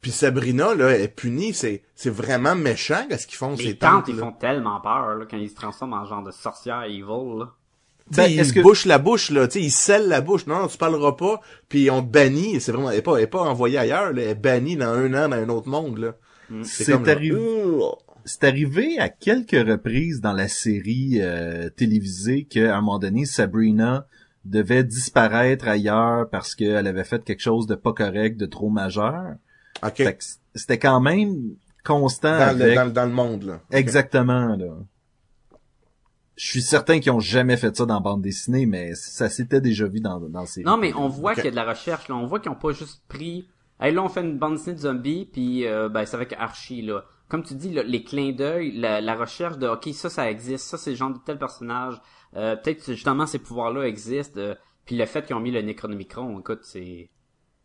Puis Sabrina là, est punie, c'est c'est vraiment méchant qu'est-ce qu'ils font Les ces tantes, tantes ils font tellement peur là, quand ils se transforment en genre de sorcière evil. Là. Ben, ils est-ce que- bouchent la bouche là, tu sais, ils scellent la bouche. Non, non, tu parleras pas. Puis on bannit, c'est vraiment elle est pas elle est pas envoyée ailleurs, là, elle est bannie dans un an dans un autre monde là. C'est comme, genre, arrivé. C'est arrivé à quelques reprises dans la série euh, télévisée qu'à un moment donné, Sabrina devait disparaître ailleurs parce qu'elle avait fait quelque chose de pas correct, de trop majeur. OK. Fait que c- c'était quand même constant Dans le, avec... dans, le- dans le monde là. Exactement, là. Je suis certain qu'ils ont jamais fait ça dans bande dessinée, mais ça s'était déjà vu dans, dans ces... Non, mais on voit qu'il y a de la recherche, là. On voit qu'ils ont pas juste pris, hey, là, on fait une bande dessinée de zombies, puis euh, ben, c'est avec Archie, là. Comme tu dis, là, les clins d'œil, la, la recherche de, ok, ça, ça existe, ça, c'est le genre de tel personnage, euh, peut-être que justement ces pouvoirs-là existent, euh, puis le fait qu'ils ont mis le Necronomicron, écoute, c'est,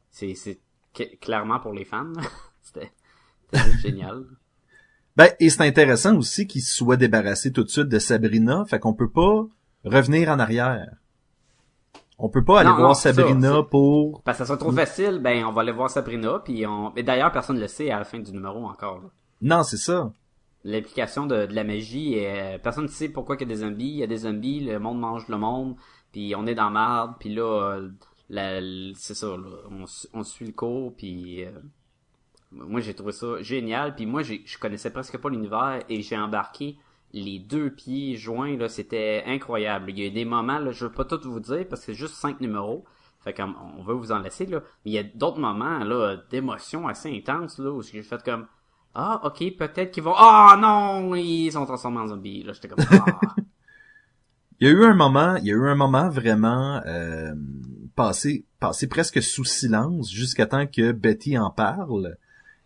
c'est, clairement pour les fans, c'était, génial. Ben, et c'est intéressant aussi qu'ils se soient débarrassés tout de suite de Sabrina, fait qu'on peut pas revenir en arrière. On peut pas aller Non, voir non, c'est ça, Sabrina pour... Parce que ça soit trop facile, ben, on va aller voir Sabrina, puis on, et d'ailleurs, personne ne le sait à la fin du numéro encore, là. Non, c'est ça. l'implication de, de la magie et euh, personne ne sait pourquoi il y a des zombies il y a des zombies le monde mange le monde puis on est dans marde puis là euh, c'est ça là, on, on suit le cours puis euh, moi j'ai trouvé ça génial puis moi j'ai je connaissais presque pas l'univers et j'ai embarqué les deux pieds joints là c'était incroyable il y a eu des moments là je veux pas tout vous dire parce que c'est juste cinq numéros fait qu'on on veut vous en laisser là mais il y a d'autres moments là d'émotions assez intenses là où j'ai fait comme ah, ok, peut-être qu'ils vont... Ah, non, ils sont transformés en zombies. Là, j'étais comme... Ah. Il y a eu un moment, il y a eu un moment vraiment euh, passé, passé presque sous silence jusqu'à temps que Betty en parle.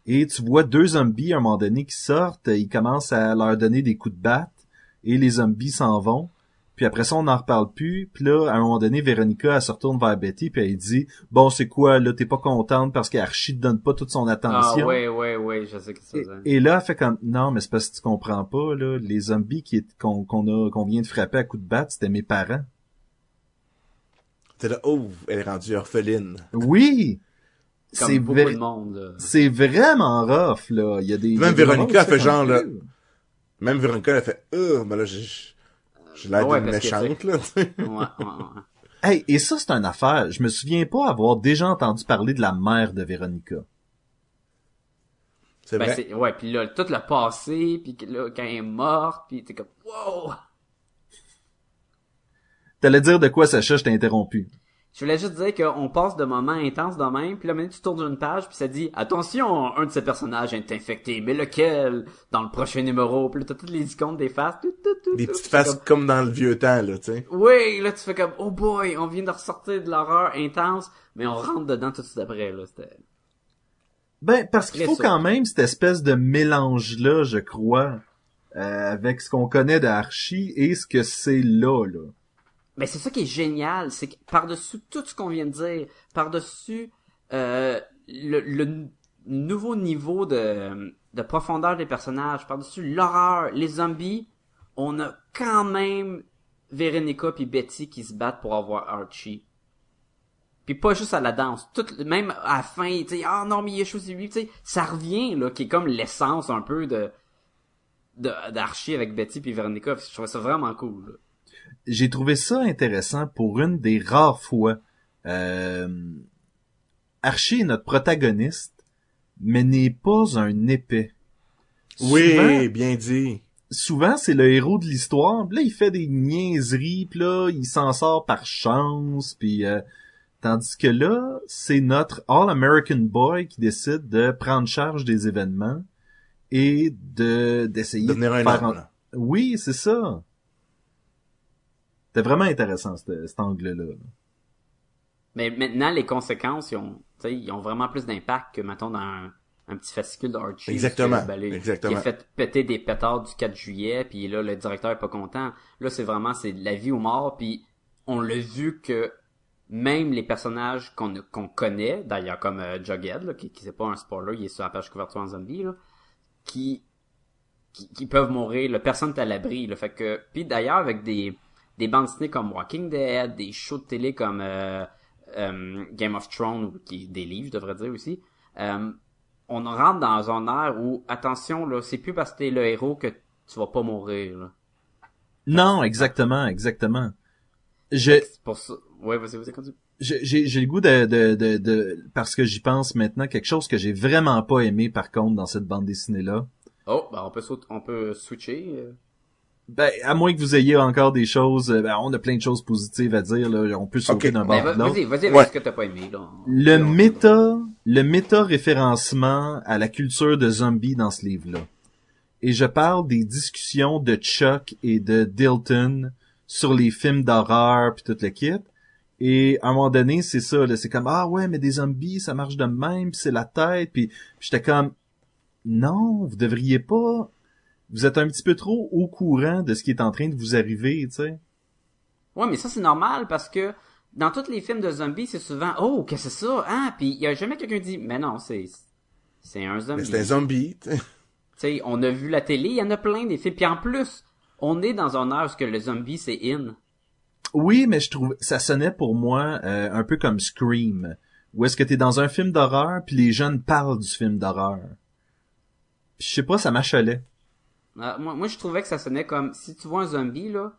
Et tu vois deux zombies à un moment donné qui sortent, ils commencent à leur donner des coups de batte et les zombies s'en vont. Puis après ça, on n'en reparle plus. Puis là, à un moment donné, Véronica, elle se retourne vers Betty puis elle dit « Bon, c'est quoi, là, t'es pas contente parce qu'Archie te donne pas toute son ah, attention. ouais, ouais, ouais, je sais que c'est Et, ça. et là, elle fait comme non, mais c'est parce que tu comprends pas là, les zombies qui est- qu'on qu'on a qu'on vient de frapper à coups de batte, c'était mes parents. T'es là, oh, elle est rendue orpheline. Oui. C'est beaucoup vrai- de monde. là. c'est vraiment rough là, il y a des Même des Véronica fait genre, là. Même Véronica, elle a fait, euh, mais là, j'ai, j'ai l'air Ouais, d'une méchante, là, tu sais. Ouais, ouais, ouais. Hey, et ça c'est une affaire, je me souviens pas avoir déjà entendu parler de la mère de Véronica. C'est Ben, vrai. c'est, ouais, puis là, tout le passé, puis là, quand elle est morte, puis t'es comme, wow! T'allais dire de quoi Sacha, je t'ai interrompu. Je voulais juste dire qu'on passe de moments intenses de même, puis là, maintenant, tu tournes une page, puis ça dit, attention, un de ces personnages est infecté, mais lequel? Dans le prochain numéro, puis là, t'as toutes les icônes des faces, tout, tout, tout, Des petites faces comme- comme dans le vieux temps, là, tu sais. Oui, là, tu fais comme, oh boy, on vient de ressortir de l'horreur intense, mais on rentre dedans tout de suite après, là, c'était... Ben parce qu'il faut sûr. quand même cette espèce de mélange là, je crois, euh, avec ce qu'on connaît d'Archie et ce que c'est là là. Mais c'est ça qui est génial, c'est que par-dessus tout ce qu'on vient de dire, par-dessus euh, le, le nouveau niveau de, de profondeur des personnages, par-dessus l'horreur, les zombies, on a quand même Veronica puis Betty qui se battent pour avoir Archie. Puis pas juste à la danse, tout, même à la fin, tu sais, ah non mais il a choisi lui, tu sais, ça revient là, qui est comme l'essence un peu de de- d'Archie avec Betty puis Veronica. Je trouvais ça vraiment cool. là. J'ai trouvé ça intéressant pour une des rares fois. Euh, Archie est notre protagoniste, mais n'est pas un épais. Oui, Souvent- bien dit. souvent c'est le héros de l'histoire. Là, il fait des niaiseries, puis là, il s'en sort par chance, puis euh, tandis que là, c'est notre All-American Boy qui décide de prendre charge des événements et de d'essayer un faire là. Oui, c'est ça. C'était vraiment intéressant cet, angle-là. Mais maintenant, les conséquences, ils ont, ils ont vraiment plus d'impact que, mettons, dans un, un petit fascicule d'Archie. Exactement, que, ben, les- exactement. Qui a fait péter des pétards du 4 juillet, puis là, le directeur est pas content. Là, c'est vraiment, c'est de la vie ou mort, puis on l'a vu que même les personnages qu'on qu'on connaît, d'ailleurs comme euh, Jughead, là, qui, qui c'est pas un spoiler, il est sur la page couverture en zombie, là, qui, qui, qui peuvent mourir, là, personne n'est à l'abri, là, fait que, puis d'ailleurs avec des, des bandes dessinées comme Walking Dead, des shows de télé comme euh, euh, Game of Thrones, ou qui des livres, je devrais dire aussi, euh, on rentre dans un air où, attention, là, c'est plus parce que t'es le héros que tu vas pas mourir, là. Non, exactement, exactement. Je, pour ça. Ouais, vas-y, vas-y, continue. j'ai, j'ai le goût de, de, de, de- parce que j'y pense maintenant, quelque chose que j'ai vraiment pas aimé par contre dans cette bande dessinée-là. Oh, ben, on peut, on peut switcher. Ben, à moins que vous ayez encore des choses, euh, ben, on a plein de choses positives à dire, là, on peut sauter Ok. d'un Ben, bord l'autre. vas-y, vas-y Ouais. ce que t'as pas aimé, là. Le méta, le méta référencement à la culture de zombies dans ce livre-là. et je parle des discussions de Chuck et de Dilton sur les films d'horreur puis toute l'équipe. Et à un moment donné, c'est ça, là, c'est comme ah ouais, mais des zombies, ça marche de même, puis c'est la tête, puis j'étais comme non, vous devriez pas. Vous êtes un petit peu trop au courant de ce qui est en train de vous arriver, tu sais. Ouais, mais ça c'est normal parce que dans tous les films de zombies, c'est souvent oh qu'est-ce que c'est ça, hein, puis il y a jamais quelqu'un qui dit mais non, c'est c'est un zombie. Mais c'est un zombie. tu sais. Tu sais, on a vu la télé, il y en a plein des films. Puis en plus, on est dans un âge que le zombie c'est in. Oui, mais je trouve ça sonnait pour moi euh, un peu comme Scream, où est-ce que t'es dans un film d'horreur puis les jeunes parlent du film d'horreur. Puis Je sais pas, ça m'achalait. Euh, moi, moi, je trouvais que ça sonnait comme si tu vois un zombie là,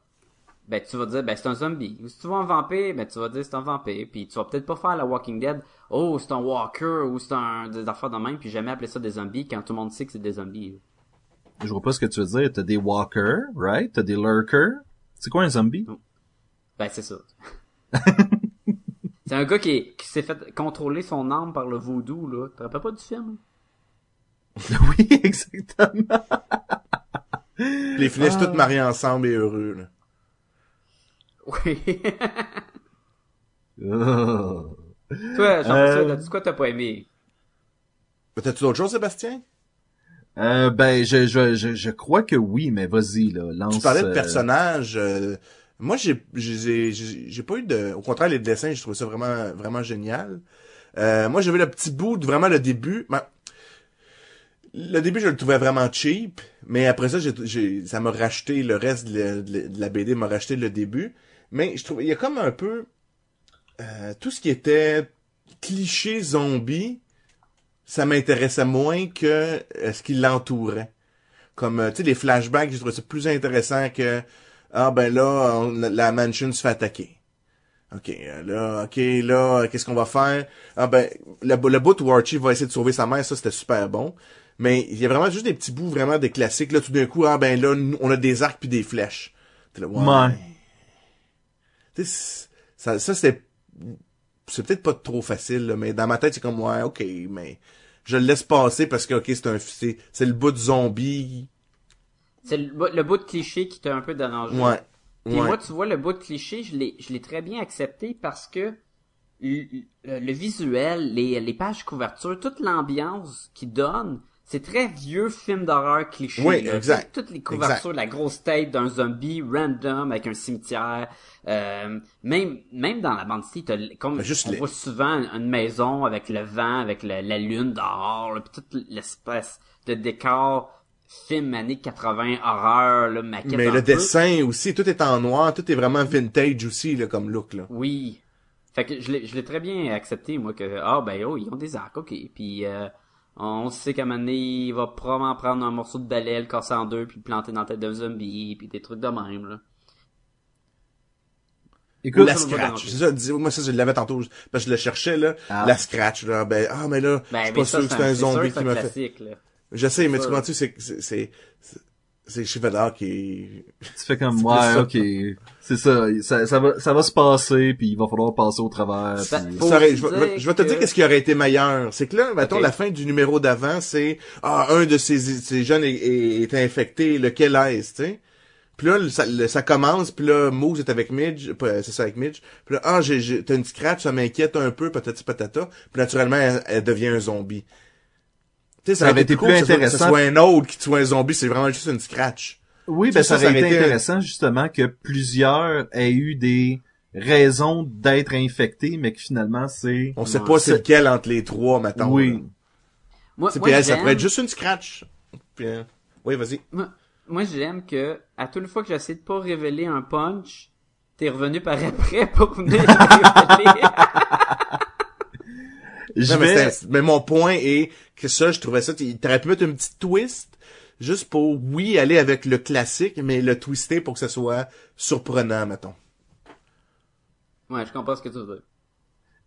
ben tu vas dire ben c'est un zombie. Ou si tu vois un vampire, ben tu vas dire c'est un vampire. Puis tu vas peut-être pas faire la Walking Dead. Oh c'est un walker ou c'est un des affaires de même. Puis jamais appeler ça des zombies quand tout le monde sait que c'est des zombies. là. Je vois pas ce que tu veux dire. T'as des walkers, right? T'as des lurkers. C'est quoi un zombie? Ben c'est ça. c'est un gars qui, qui s'est fait contrôler son âme par le voodoo là. Tu te rappelles pas du film? oui, exactement. Puis ils finissent Ah. tous mariés ensemble et heureux. Là. Oui. Oh. Toi, jean Euh. dis quoi t'as pas aimé? T'as-tu d'autres choses, Sébastien? Euh, ben, je, je, je, je crois que oui, mais vas-y, là, lance... Tu parlais de euh, personnages. euh, moi, j'ai, j'ai, j'ai j'ai pas eu de. Au contraire, les dessins, je trouve ça vraiment, vraiment génial. Euh, moi, j'avais le petit bout de vraiment le début. Ben, le début, je le trouvais vraiment cheap, mais après ça, ça m'a racheté le reste de la, BD, m'a racheté le début. Mais je trouve, il y a comme un peu euh, tout ce qui était cliché zombie, ça m'intéressait moins que euh, ce qui l'entourait. Comme, euh, tu sais, les flashbacks, j'ai trouvé ça plus intéressant que, ah ben là, la mansion se fait attaquer. Ok, euh, là, ok, là, qu'est-ce qu'on va faire? Ah ben, le, le bout où Archie va essayer de sauver sa mère, ça c'était super bon. Mais il y a vraiment juste des petits bouts vraiment des classiques. Là, tout d'un coup, ah ben là, on a des arcs puis des flèches. T'es là, ouais. Ça, ça c'est, c'est peut-être pas trop facile, là, mais dans ma tête, c'est comme, ouais, ok, mais je le laisse passer parce que, ok, c'est un, c'est, c'est le bout de zombie. C'est le, bout- le bout de cliché qui t'a un peu dérangé. Ouais. Puis ouais. moi, tu vois, le bout de cliché, je l'ai, je l'ai très bien accepté parce que le, le- le visuel, les, les pages couverture, toute l'ambiance qu'il donne, c'est très vieux film d'horreur cliché. Oui, là. exact. Toutes les couvertures, la grosse tête d'un zombie random avec un cimetière. Euh, même même dans la bande ci comme juste on les- voit souvent une maison avec le vent, avec la, la lune dehors, là, puis toute l'espèce de décor film années 80 horreur là, maquette Mais le peu. dessin aussi, tout est en noir, tout est vraiment vintage aussi, là, comme look, là. Oui. Fait que je l'ai, je l'ai très bien accepté, moi, que, ah, ben, oh, ils ont des arcs, ok. Puis, euh, on sait qu'à un moment donné, il va probablement prendre un morceau de balai, le casser en deux, puis le planter dans la tête d'un zombie, puis des trucs de même, là. Ou Écoute, la scratch. C'est ça, dis- moi, ça, je l'avais tantôt, parce que je le cherchais, là. Ah. La scratch, là. Ben, ah, mais là, Ben, je suis mais pas ça, sûr que c'est un zombie qui un m'a fait. classique, là. Je sais, mais tu comprends-tu, c'est, c'est, c'est, c'est, qui, tu fais comme, ouais, ça. C'est ça, ça, ça va, ça va se passer, puis il va falloir passer au travers. Ça- puis- Faut Ça aurait- aussi je, vais, je vais te que- dire qu'est-ce qui aurait été meilleur. C'est que là, mettons, la fin du numéro d'avant, c'est, ah, un de ces, ces jeunes est, est, est infecté, lequel est-ce, tu sais? Puis là, le- ça, le- ça commence, puis là, Moose est avec Midge, pas- c'est ça, avec Midge. Puis là, ah, j'ai, j'ai, t'as une scratch, ça m'inquiète un peu, patati patata. Puis naturellement, elle, elle devient un zombie. Tu sais, Ça aurait été cool plus que ce soit- que ce intéressant. soit un autre qui soit un zombie, c'est vraiment juste une scratch. Oui, ben ça, ça, ça aurait été intéressant justement que plusieurs aient eu des raisons d'être infectés, mais que finalement c'est. On sait pas c'est lequel entre les trois, maintenant. Oui. Moi, puis ça pourrait être juste une scratch. Puis, euh, oui, vas-y. Moi, moi, j'aime que, à toute fois que j'essaie de pas révéler un punch, t'es revenu par après pour venir le révéler. Je Non, mais, vais, mais mon point est que ça, je trouvais ça, tu t'aurais pu mettre un petit twist, juste pour, oui, aller avec le classique, mais le twister pour que ce soit surprenant, mettons. ouais, je comprends ce que tu veux dire.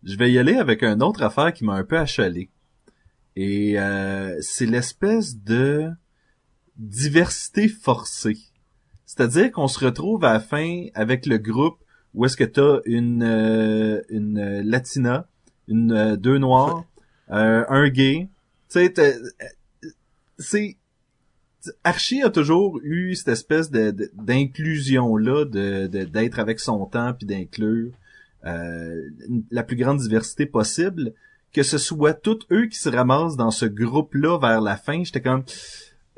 je vais y aller avec une autre affaire qui m'a un peu achalé. Et euh, c'est l'espèce de diversité forcée. C'est-à-dire qu'on se retrouve à la fin avec le groupe où est-ce que t'as une euh, une euh, latina, une euh, deux noirs, euh, un gay. Tu sais, t'as- c'est Archie a toujours eu cette espèce de, de- d'inclusion-là, de, d'être avec son temps puis d'inclure euh, la plus grande diversité possible. Que ce soit tous eux qui se ramassent dans ce groupe-là vers la fin, j'étais comme...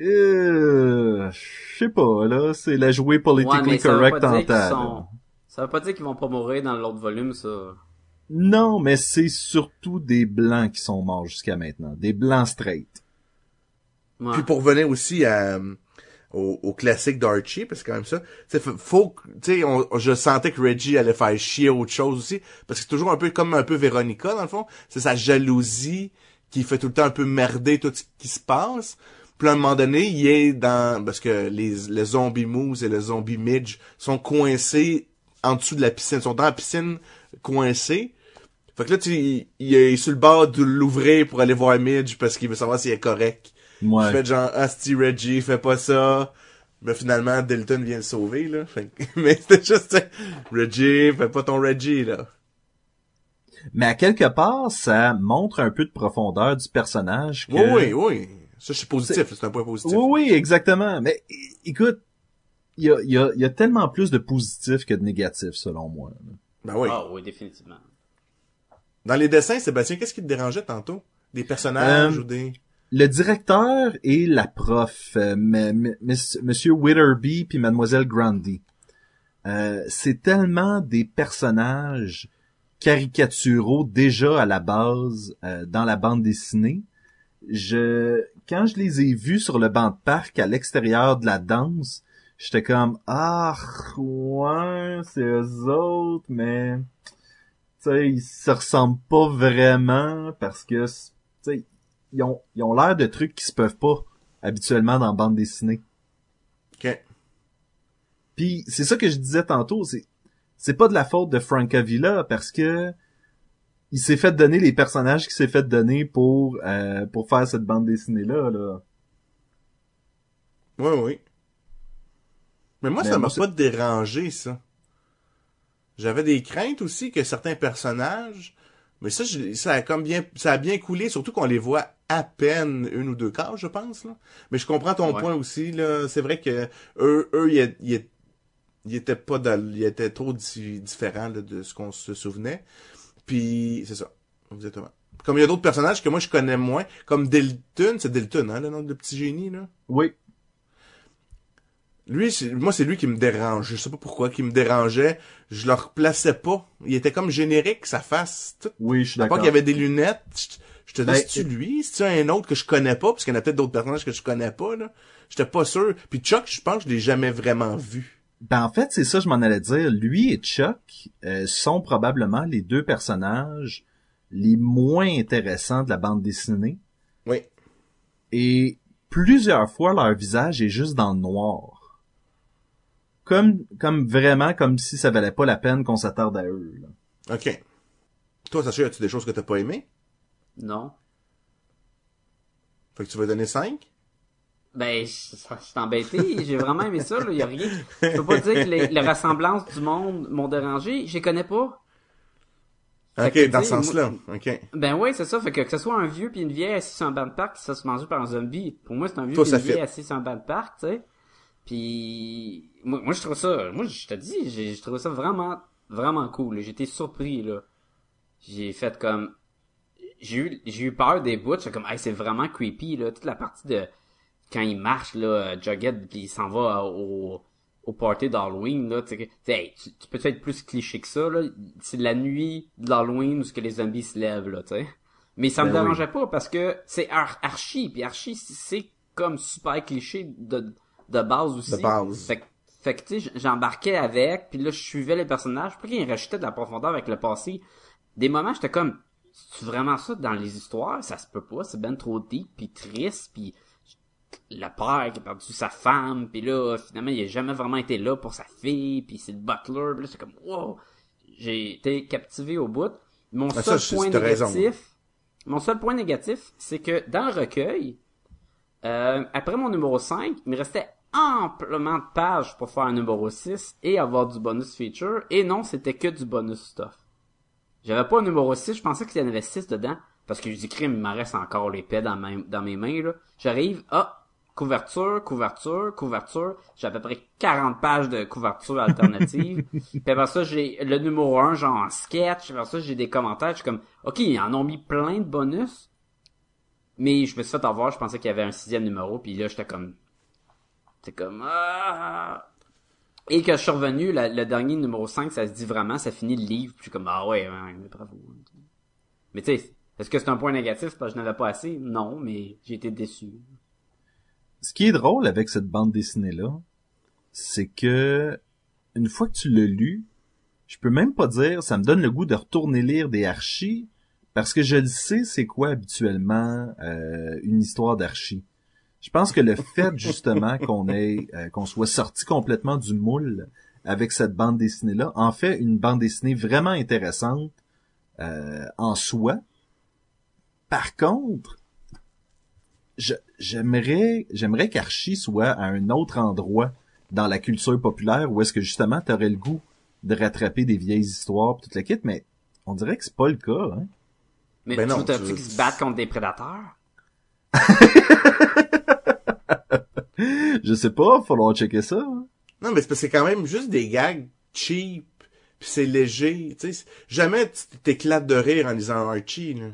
Euh, je sais pas, là, c'est la jouer politically correct en sont... là. Ça veut pas dire qu'ils vont pas mourir dans l'autre volume, ça. Non, mais c'est surtout des blancs qui sont morts jusqu'à maintenant. Des blancs straight. Puis pour revenir aussi à, euh, au, au classique d'Archie, parce que quand même ça, faut, tu sais, je sentais que Reggie allait faire chier autre chose aussi, parce que c'est toujours un peu comme un peu Véronica, dans le fond. C'est sa jalousie qui fait tout le temps un peu merder tout ce qui se passe. Puis à un moment donné, il est dans, parce que les, les zombies moose et les zombies midge sont coincés en dessous de la piscine, sont dans la piscine coincés. Fait que là, tu, il est sur le bord de l'ouvrir pour aller voir Midge parce qu'il veut savoir s'il est correct. Ouais. Je fais genre, Asti Reggie, fais pas ça. Mais finalement, Delton vient le sauver, là. Fait mais c'était juste, tu sais, Reggie, fais pas ton Reggie, là. Mais à quelque part, ça montre un peu de profondeur du personnage. Que... Oui, oui, oui. Ça, c'est positif, c'est un point positif. Oui, oui, exactement. Mais écoute, il y a, il y, a, il y a tellement plus de positifs que de négatifs, selon moi. Ben oui. Ah oui, définitivement. Dans les dessins, Sébastien, qu'est-ce qui te dérangeait tantôt? Des personnages Euh, ou des... Le directeur et la prof, euh, Monsieur Witherby puis Mademoiselle Grundy, euh, c'est tellement des personnages caricaturaux déjà à la base euh, dans la bande dessinée. Je, quand je les ai vus sur le banc de parc à l'extérieur de la danse, j'étais comme ah ouais c'est eux autres mais tu sais ils se ressemblent pas vraiment parce que tu sais ils ont ils ont l'air de trucs qui se peuvent pas habituellement dans bande dessinée. Ok. Puis c'est ça que je disais tantôt, c'est c'est pas de la faute de Francavilla parce que il s'est fait donner les personnages qu'il s'est fait donner pour euh, pour faire cette bande dessinée là là. Oui, oui. Mais moi, Mais ça m'a pas dérangé, ça. J'avais des craintes aussi que certains personnages, mais ça, je- ça a comme bien, ça a bien coulé, surtout qu'on les voit à peine une ou deux cases, je pense, là. Mais je comprends ton Ouais. point aussi, là. C'est vrai que eux, eux, ils, étaient pas dans, ils étaient trop di- différents, là, de ce qu'on se souvenait. Puis, c'est ça. Exactement. Comme il y a d'autres personnages que moi je connais moins, comme Delton, c'est Delton, hein, le nom de petit génie, là? Oui. Lui, moi, c'est lui qui me dérange. Je sais pas pourquoi, qui me dérangeait. Je le replaçais pas. Il était comme générique, sa face. Tout. Oui, je suis d'accord. part qu'il y avait des lunettes. Je, je te dis, Ben, c'est-tu lui? C'est-tu un autre que je connais pas? Parce qu'il y en a peut-être d'autres personnages que je connais pas, là. J'étais pas sûr. Puis Chuck, je pense que je l'ai jamais vraiment vu. Ben en fait, c'est ça je m'en allais dire. Lui et Chuck euh, sont probablement les deux personnages les moins intéressants de la bande dessinée. Oui. Et plusieurs fois, leur visage est juste dans le noir. Comme, comme vraiment comme si ça valait pas la peine qu'on s'attarde à eux. là. OK. Toi, Sacha, as-tu des choses que t'as pas aimées? Non. Fait que tu vas donner 5? Ben, je suis embêté. J'ai vraiment aimé ça, là. Y a rien. Je peux pas dire que les, les ressemblances du monde m'ont dérangé. Je les connais pas. Fait OK, que, dans ce sens-là. OK. Ben oui, c'est ça. Fait que que ce soit un vieux puis une vieille assis sur un banc de parc qui se fait manger par un zombie, pour moi c'est un vieux puis une vieille assis sur un banc de parc, tu sais. Puis moi, moi je trouve ça, moi je te dis, j'ai je trouve ça vraiment vraiment cool. J'étais surpris là. J'ai fait comme j'ai eu j'ai eu peur des bouts, j'étais comme hey, c'est vraiment creepy là, toute la partie de quand il marche là, Jughead puis il s'en va au au party d'Halloween là, tu sais, que- tu sais, hey, tu, tu peux être plus cliché que ça là, c'est la nuit de l'Halloween où ce que les zombies se lèvent là, tu sais. Mais ça me Ben oui. dérangeait pas parce que c'est Ar- Archie puis Archie c'est comme super cliché de de base aussi. De base. Fait, que- fait que tu sais, j'embarquais avec puis là je suivais les personnages, puis qu'ils rajoutait de la profondeur avec le passé. Des moments j'étais comme c'est vraiment ça dans les histoires, ça se peut pas, c'est ben trop deep puis triste puis le père qui a perdu sa femme, puis là, finalement, il a jamais vraiment été là pour sa fille, puis c'est le butler, puis là, c'est comme, wow! J'ai été captivé au bout. Mon Ah, seul ça, point raison. négatif, mon seul point négatif, c'est que dans le recueil, euh, après mon numéro 5, il me restait amplement de pages pour faire un numéro 6 et avoir du bonus feature, et non, c'était que du bonus stuff. J'avais pas un numéro 6, je pensais qu'il y en avait 6 dedans, parce que je dis crime, il m'en reste encore l'épée dans, ma- dans mes mains, là. J'arrive, ah, couverture, couverture, couverture. J'ai à peu près 40 pages de couverture alternative. puis après ça, j'ai le numéro 1, genre en sketch. Après ça, j'ai des commentaires. Je suis comme, OK, ils en ont mis plein de bonus. Mais je me suis fait avoir, je pensais qu'il y avait un sixième numéro. Puis là, j'étais comme... J'étais comme... Ah! Et que je suis revenu, le dernier numéro 5, ça se dit vraiment, ça finit le livre. Puis comme, ah ouais, ouais, mais bravo. Mais tu sais, est-ce que c'est un point négatif parce que je n'avais pas assez? Non, mais j'ai été déçu. Ce qui est drôle avec cette bande dessinée-là, c'est que une fois que tu l'as lu, je peux même pas dire, ça me donne le goût de retourner lire des archis, parce que je le sais c'est quoi habituellement euh, une histoire d'archis. Je pense que le fait justement qu'on ait euh, qu'on soit sorti complètement du moule avec cette bande dessinée là en fait une bande dessinée vraiment intéressante euh, en soi. Par contre, je- j'aimerais j'aimerais qu'Archie soit à un autre endroit dans la culture populaire où est-ce que justement t'aurais le goût de rattraper des vieilles histoires pis toute la kit, mais on dirait que c'est pas le cas. Hein? Mais Ben tu non, veux tu- qu'ils se battent contre des prédateurs? Je sais pas, falloir checker ça. hein. Non, mais c'est parce que c'est quand même juste des gags cheap, puis c'est léger, tu sais. Jamais tu t'éclates de rire en lisant Archie, là.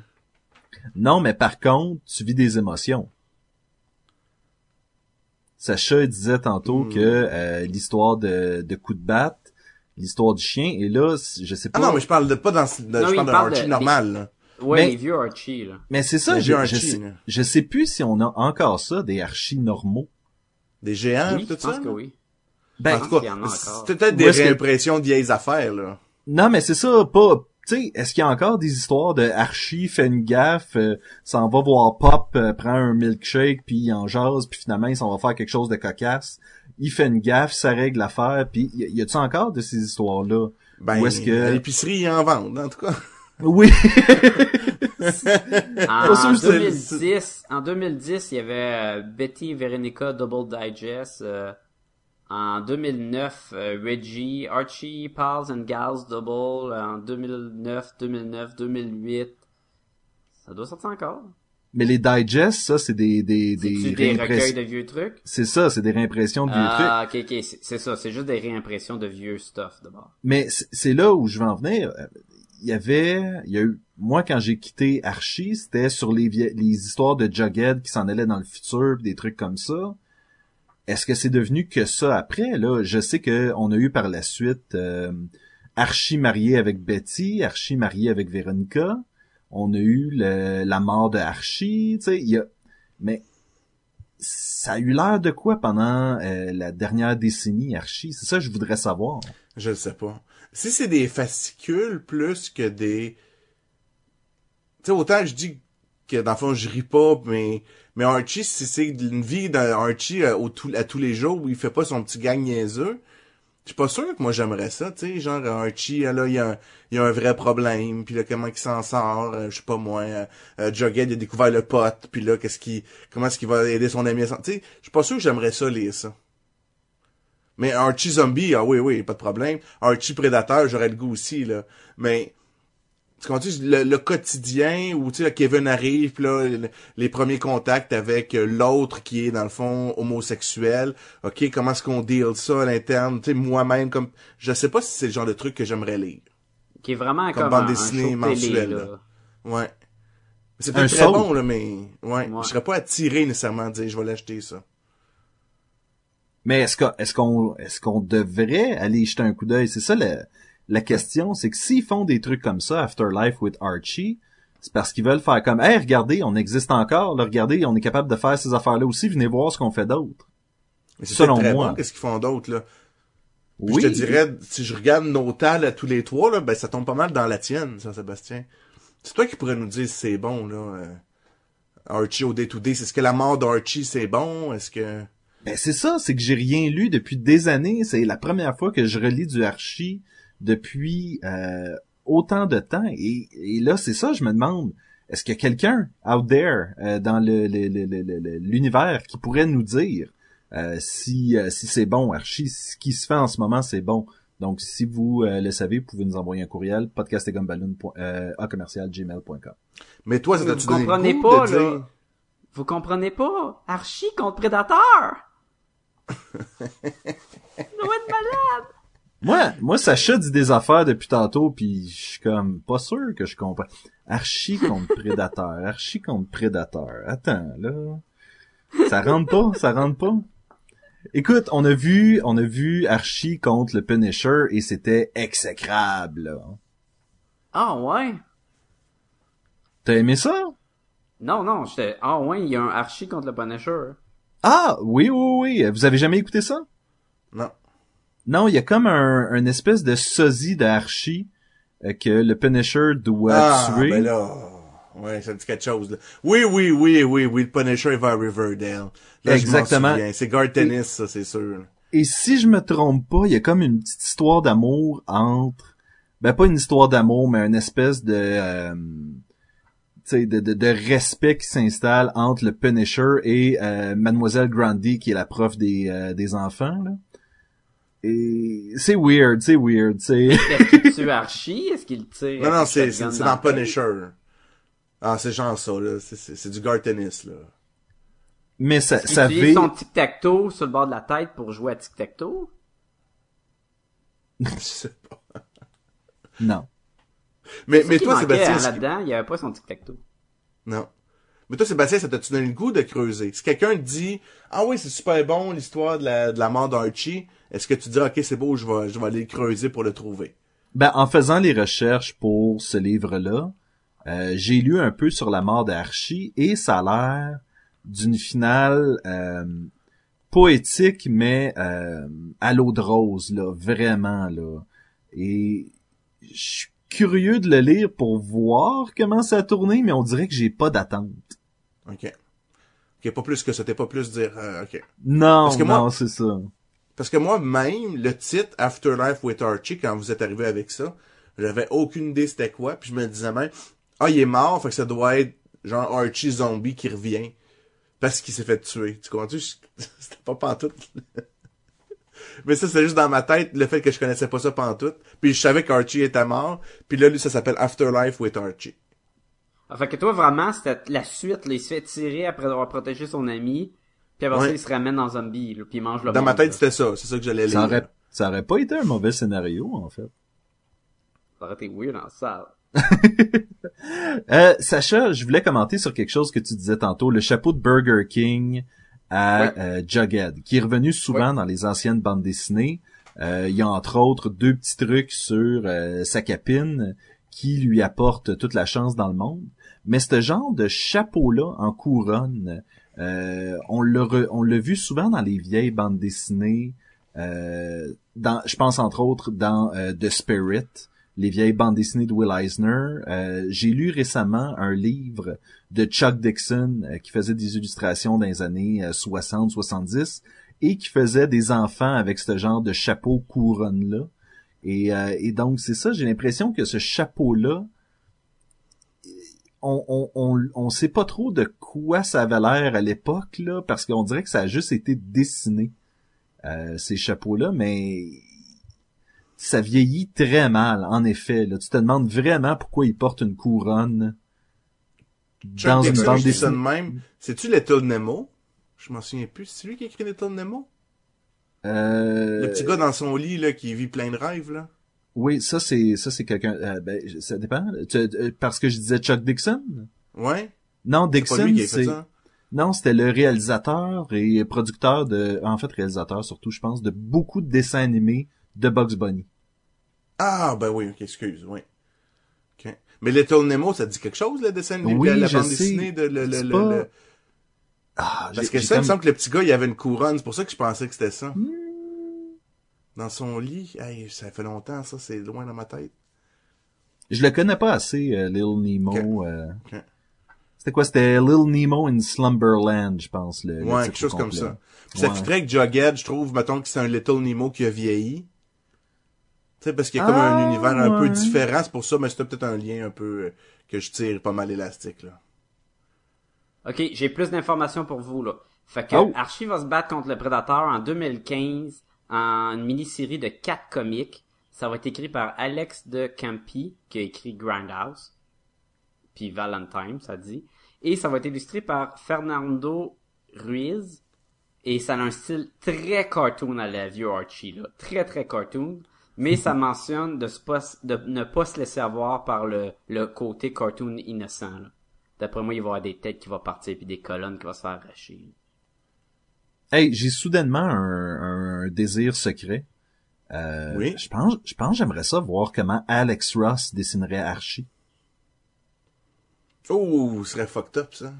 Non, mais par contre, tu vis des émotions. Sacha disait tantôt Hmm. que euh, l'histoire de, de coup de batte, l'histoire du chien, et là, je sais pas. Ah non, mais je parle de pas dans, de, Non, je parle d'un de- Archie normal, là. Ouais, Mais- les vieux Archie, là. Mais c'est ça, Les je, vieux je, Archie, sais, je sais plus si on a encore ça, des archis normaux. Des géants, oui, tout je pense ça. que oui. Ben, en tout cas, c'est peut-être des que- réimpressions de vieilles affaires, là. Non, mais c'est ça, pas... Tu sais, est-ce qu'il y a encore des histoires de Archie fait une gaffe, euh, s'en va voir Pop, euh, prend un milkshake, puis il en jase, puis finalement, il s'en va faire quelque chose de cocasse. Il fait une gaffe, ça règle l'affaire, puis y, y a-tu encore de ces histoires-là? Ben, Où est-ce que- à l'épicerie, ils en vendent, en tout cas. Oui! En, c'est- 2010, en 2010, il y avait euh, Betty et Veronica Double Digest. euh, en 2009, euh, Reggie, Archie, Pals and Gals Double. En 2009, 2009, 2008. Ça doit sortir encore. mais les digests, ça, c'est des, des, des, des recueils de vieux trucs? C'est ça, c'est des réimpressions de vieux trucs. Ah, ok, ok, c'est ça. C'est juste des réimpressions de vieux stuff, d'abord. Mais c'est là où je vais en venir. Il y avait, il y a eu, moi quand j'ai quitté Archie, c'était sur les, vie- les histoires de Jughead qui s'en allaient dans le futur, des trucs comme ça. Est-ce que c'est devenu que ça après? Là Je sais que on a eu par la suite euh, Archie marié avec Betty, Archie marié avec Véronica. On a eu le- la mort de Archie, tu sais, il y a, mais ça a eu l'air de quoi pendant euh, la dernière décennie Archie? C'est ça que je voudrais savoir. Je le sais pas. Si c'est des fascicules plus que des... Tu sais, autant je dis que dans le fond, je ris pas, mais, mais Archie, si c'est une vie d'un Archie euh, à tous les jours où il fait pas son petit gang niaiseux, je suis pas sûr que moi j'aimerais ça, tu sais, genre Archie, là, il y a un, il y a un vrai problème, puis là, comment il s'en sort, euh, je sais pas moi, euh, euh, Jughead, a découvert le pote, puis là, qu'est-ce qu'il, comment est-ce qu'il va aider son ami à s'en... Tu sais, je suis pas sûr que j'aimerais ça lire ça. Mais Archie Zombie, ah oui, oui, pas de problème. Archie Prédateur, j'aurais le goût aussi, là. Mais, tu comprends le, le quotidien où, tu sais, Kevin arrive, pis là, le- les premiers contacts avec euh, l'autre qui est, dans le fond, homosexuel. OK, comment est-ce qu'on deal ça à l'interne? Tu sais, moi-même, comme, je sais pas si c'est le genre de truc que j'aimerais lire. Qui est vraiment Comme comme, bande un, dessinée de télé, mensuelle, là. là. Ouais. C'est Un peut-être très bon, là, mais, ouais. Ouais. Je serais pas attiré nécessairement à dire, je vais l'acheter, ça. Mais est-ce que est-ce qu'on est-ce qu'on devrait aller y jeter un coup d'œil? C'est ça la, la question, c'est que s'ils font des trucs comme ça, Afterlife with Archie, c'est parce qu'ils veulent faire comme, hey, regardez, on existe encore, là, regardez, on est capable de faire ces affaires-là aussi, venez voir ce qu'on fait d'autre. Selon très moi. bon, qu'est-ce qu'ils font d'autre, là? Puis Oui. Je te dirais, si je regarde nos tales à tous les trois, là, ben ça tombe pas mal dans la tienne, ça, Sébastien. C'est toi qui pourrais nous dire si c'est bon, là. euh, Archie au day-to-day. C'est ce que la mort d'Archie, c'est bon? Est-ce que... Ben c'est ça, c'est que j'ai rien lu depuis des années. C'est la première fois que je relis du Archie depuis euh, autant de temps. Et, et là, c'est ça, je me demande, est-ce qu'il y a quelqu'un out there euh, dans le, le- le- le- le- le- l'univers qui pourrait nous dire euh, si, euh, si c'est bon, Archie, ce qui se fait en ce moment, c'est bon? Donc, si vous euh, le savez, vous pouvez nous envoyer un courriel, podcastegumballoon, euh. Mais toi, ça t'a-tu vous donné comprenez pas, de là. dire... Vous comprenez pas? Archie contre Predator! Malade! Moi, moi, Sacha dit des affaires depuis tantôt, puis je suis comme pas sûr que je comprends. Archie contre Prédateur, Archie contre Prédateur. Attends, là. Ça rentre pas, ça rentre pas. Écoute, on a vu, on a vu Archie contre le Punisher et c'était exécrable. là. Ah ouais? T'as aimé ça? Non, non, j'étais... Ah ouais, il y a un Archie contre le Punisher. Ah, oui, oui, oui. Vous avez jamais écouté ça? Non. Non, il y a comme un, un espèce de sosie de Archie euh, que le Punisher doit ah, tuer. ben là. Ouais, ça me dit quelque chose, là. Oui, oui, oui, oui, oui, le Punisher va à Riverdale. Là, Exactement. C'est Garth Ennis, ça, c'est sûr. Et si je me trompe pas, il y a comme une petite histoire d'amour entre, ben pas une histoire d'amour, mais une espèce de, euh, de, de, de respect qui s'installe entre le Punisher et euh, Mademoiselle Grundy, qui est la prof des, euh, des enfants. Là. Et c'est weird, c'est weird, c'est. Est-ce qu'il tue Archie? Est-ce qu'il tire? Non, non, c'est, c'est, dans? Punisher. Ah, c'est genre ça, là. C'est, c'est, c'est du Garth Ennis, là. mais ça, Il ça vit. son tic-tac-toe sur le bord de la tête pour jouer à tic-tac-toe? Je sais pas. Non. Mais, mais toi, Sébastien, hein, là-dedans, il y avait pas son tic-tac-toe. non. Mais toi, Sébastien, ça t'a-tu donné le goût de creuser? Si quelqu'un te dit, ah oui, c'est super bon, l'histoire de la, de la mort d'Archie, est-ce que tu dis, ok, c'est beau, je vais, je vais aller le creuser pour le trouver? Ben, en faisant les recherches pour ce livre-là, euh, j'ai lu un peu sur la mort d'Archie et ça a l'air d'une finale euh, poétique, mais euh, à l'eau de rose, là, vraiment, là. Et je suis curieux de le lire pour voir comment ça a tourné, mais on dirait que j'ai pas d'attente. Ok. Ok, pas plus que ça, t'es pas plus dire, euh, ok. Non, Parce que moi- non, c'est ça. Parce que moi-même, le titre Afterlife with Archie, quand vous êtes arrivé avec ça, j'avais aucune idée c'était quoi, puis je me disais même, ah, il est mort, fait que ça doit être genre Archie zombie qui revient parce qu'il s'est fait tuer. Tu comprends-tu? C'était pas pantoute. Mais ça, c'est juste dans ma tête, le fait que je connaissais pas ça pantoute. Puis je savais qu'Archie était mort, puis là, lui, ça s'appelle Afterlife with Archie. Ah, fait que toi, vraiment, c'était la suite, là, il se fait tirer après avoir protégé son ami, puis après ça, il se ramène dans zombie, là, puis il mange le Dans ma tête, c'était ça. C'est ça que j'allais Ça lire. aurait, ça aurait pas été un mauvais scénario, en fait. Ça aurait été weird en salle. Euh, Sacha, je voulais commenter sur quelque chose que tu disais tantôt, le chapeau de Burger King à euh, Jughead, qui est revenu souvent dans les anciennes bandes dessinées. Euh, il y a entre autres deux petits trucs sur euh, sa capine qui lui apporte toute la chance dans le monde. Mais ce genre de chapeau-là en couronne, euh, on l'a re- on l'a vu souvent dans les vieilles bandes dessinées. euh, dans, je pense entre autres dans euh, The Spirit, les vieilles bandes dessinées de Will Eisner. Euh, J'ai lu récemment un livre de Chuck Dixon euh, qui faisait des illustrations dans les années 60-70 et qui faisait des enfants avec ce genre de chapeau couronne-là. Et, euh, et donc, c'est ça, j'ai l'impression que ce chapeau-là, on, on, on, on sait pas trop de quoi ça avait l'air à l'époque, parce qu'on dirait que ça a juste été dessiné, euh, ces chapeaux-là, mais ça vieillit très mal, en effet. Là. Tu te demandes vraiment pourquoi il porte une couronne Chuck dans une bande dessinée. même. C'est-tu Little Nemo? Je m'en souviens plus. C'est lui qui a écrit Little Nemo? Euh, Le petit gars dans son lit, là, qui vit plein de rêves, là. Oui, ça c'est ça c'est quelqu'un. euh, ben, ça dépend. Tu- euh, parce que je disais Chuck Dixon? Ouais? Non, Dixon, c'est non, c'était le réalisateur et producteur de, en fait réalisateur surtout, je pense, de beaucoup de dessins animés de Bugs Bunny. Ah, ben oui, ok, excuse, oui. Mais Little Nemo, ça dit quelque chose, le dessin animé, Oui, la, la je bande sais. dessinée de le, le, le- pas- le- Ah, Parce que ça, il me semble que le petit gars, il avait une couronne. C'est pour ça que je pensais que c'était ça. Hmm. Dans son lit. Hey, ça fait longtemps, ça, c'est loin dans ma tête. Je le connais pas assez, euh, Little Nemo. euh. C'était quoi? C'était Little Nemo in Slumberland, je pense. Le, Ouais, quelque chose comme ça. Puis ça Ouais. fitterait que Jughead, je trouve, mettons que c'est un Little Nemo qui a vieilli. Tu sais, parce qu'il y a comme Ah, un univers un peu différent, c'est pour ça, mais c'était peut-être un lien un peu euh, que je tire pas mal élastique, là. Ok, j'ai plus d'informations pour vous, là. Fait que Oh. Archie va se battre contre le Prédateur en 2015 en une mini-série de quatre comics. Ça va être écrit par Alex de Campi, qui a écrit Grindhouse. puis Valentine, ça dit. Et ça va être illustré par Fernando Ruiz. Et ça a un style très cartoon à la vieux Archie, là. Très, très cartoon. Mais ça mentionne de, se pas, de ne pas se laisser avoir par le, le côté cartoon innocent, là. D'après moi, il va y avoir des têtes qui vont partir puis des colonnes qui vont se faire arracher. Hey, j'ai soudainement un, un désir secret. Euh, Oui. Je pense, je pense, j'aimerais ça voir comment Alex Ross dessinerait Archie. Oh, ce serait fucked up, ça.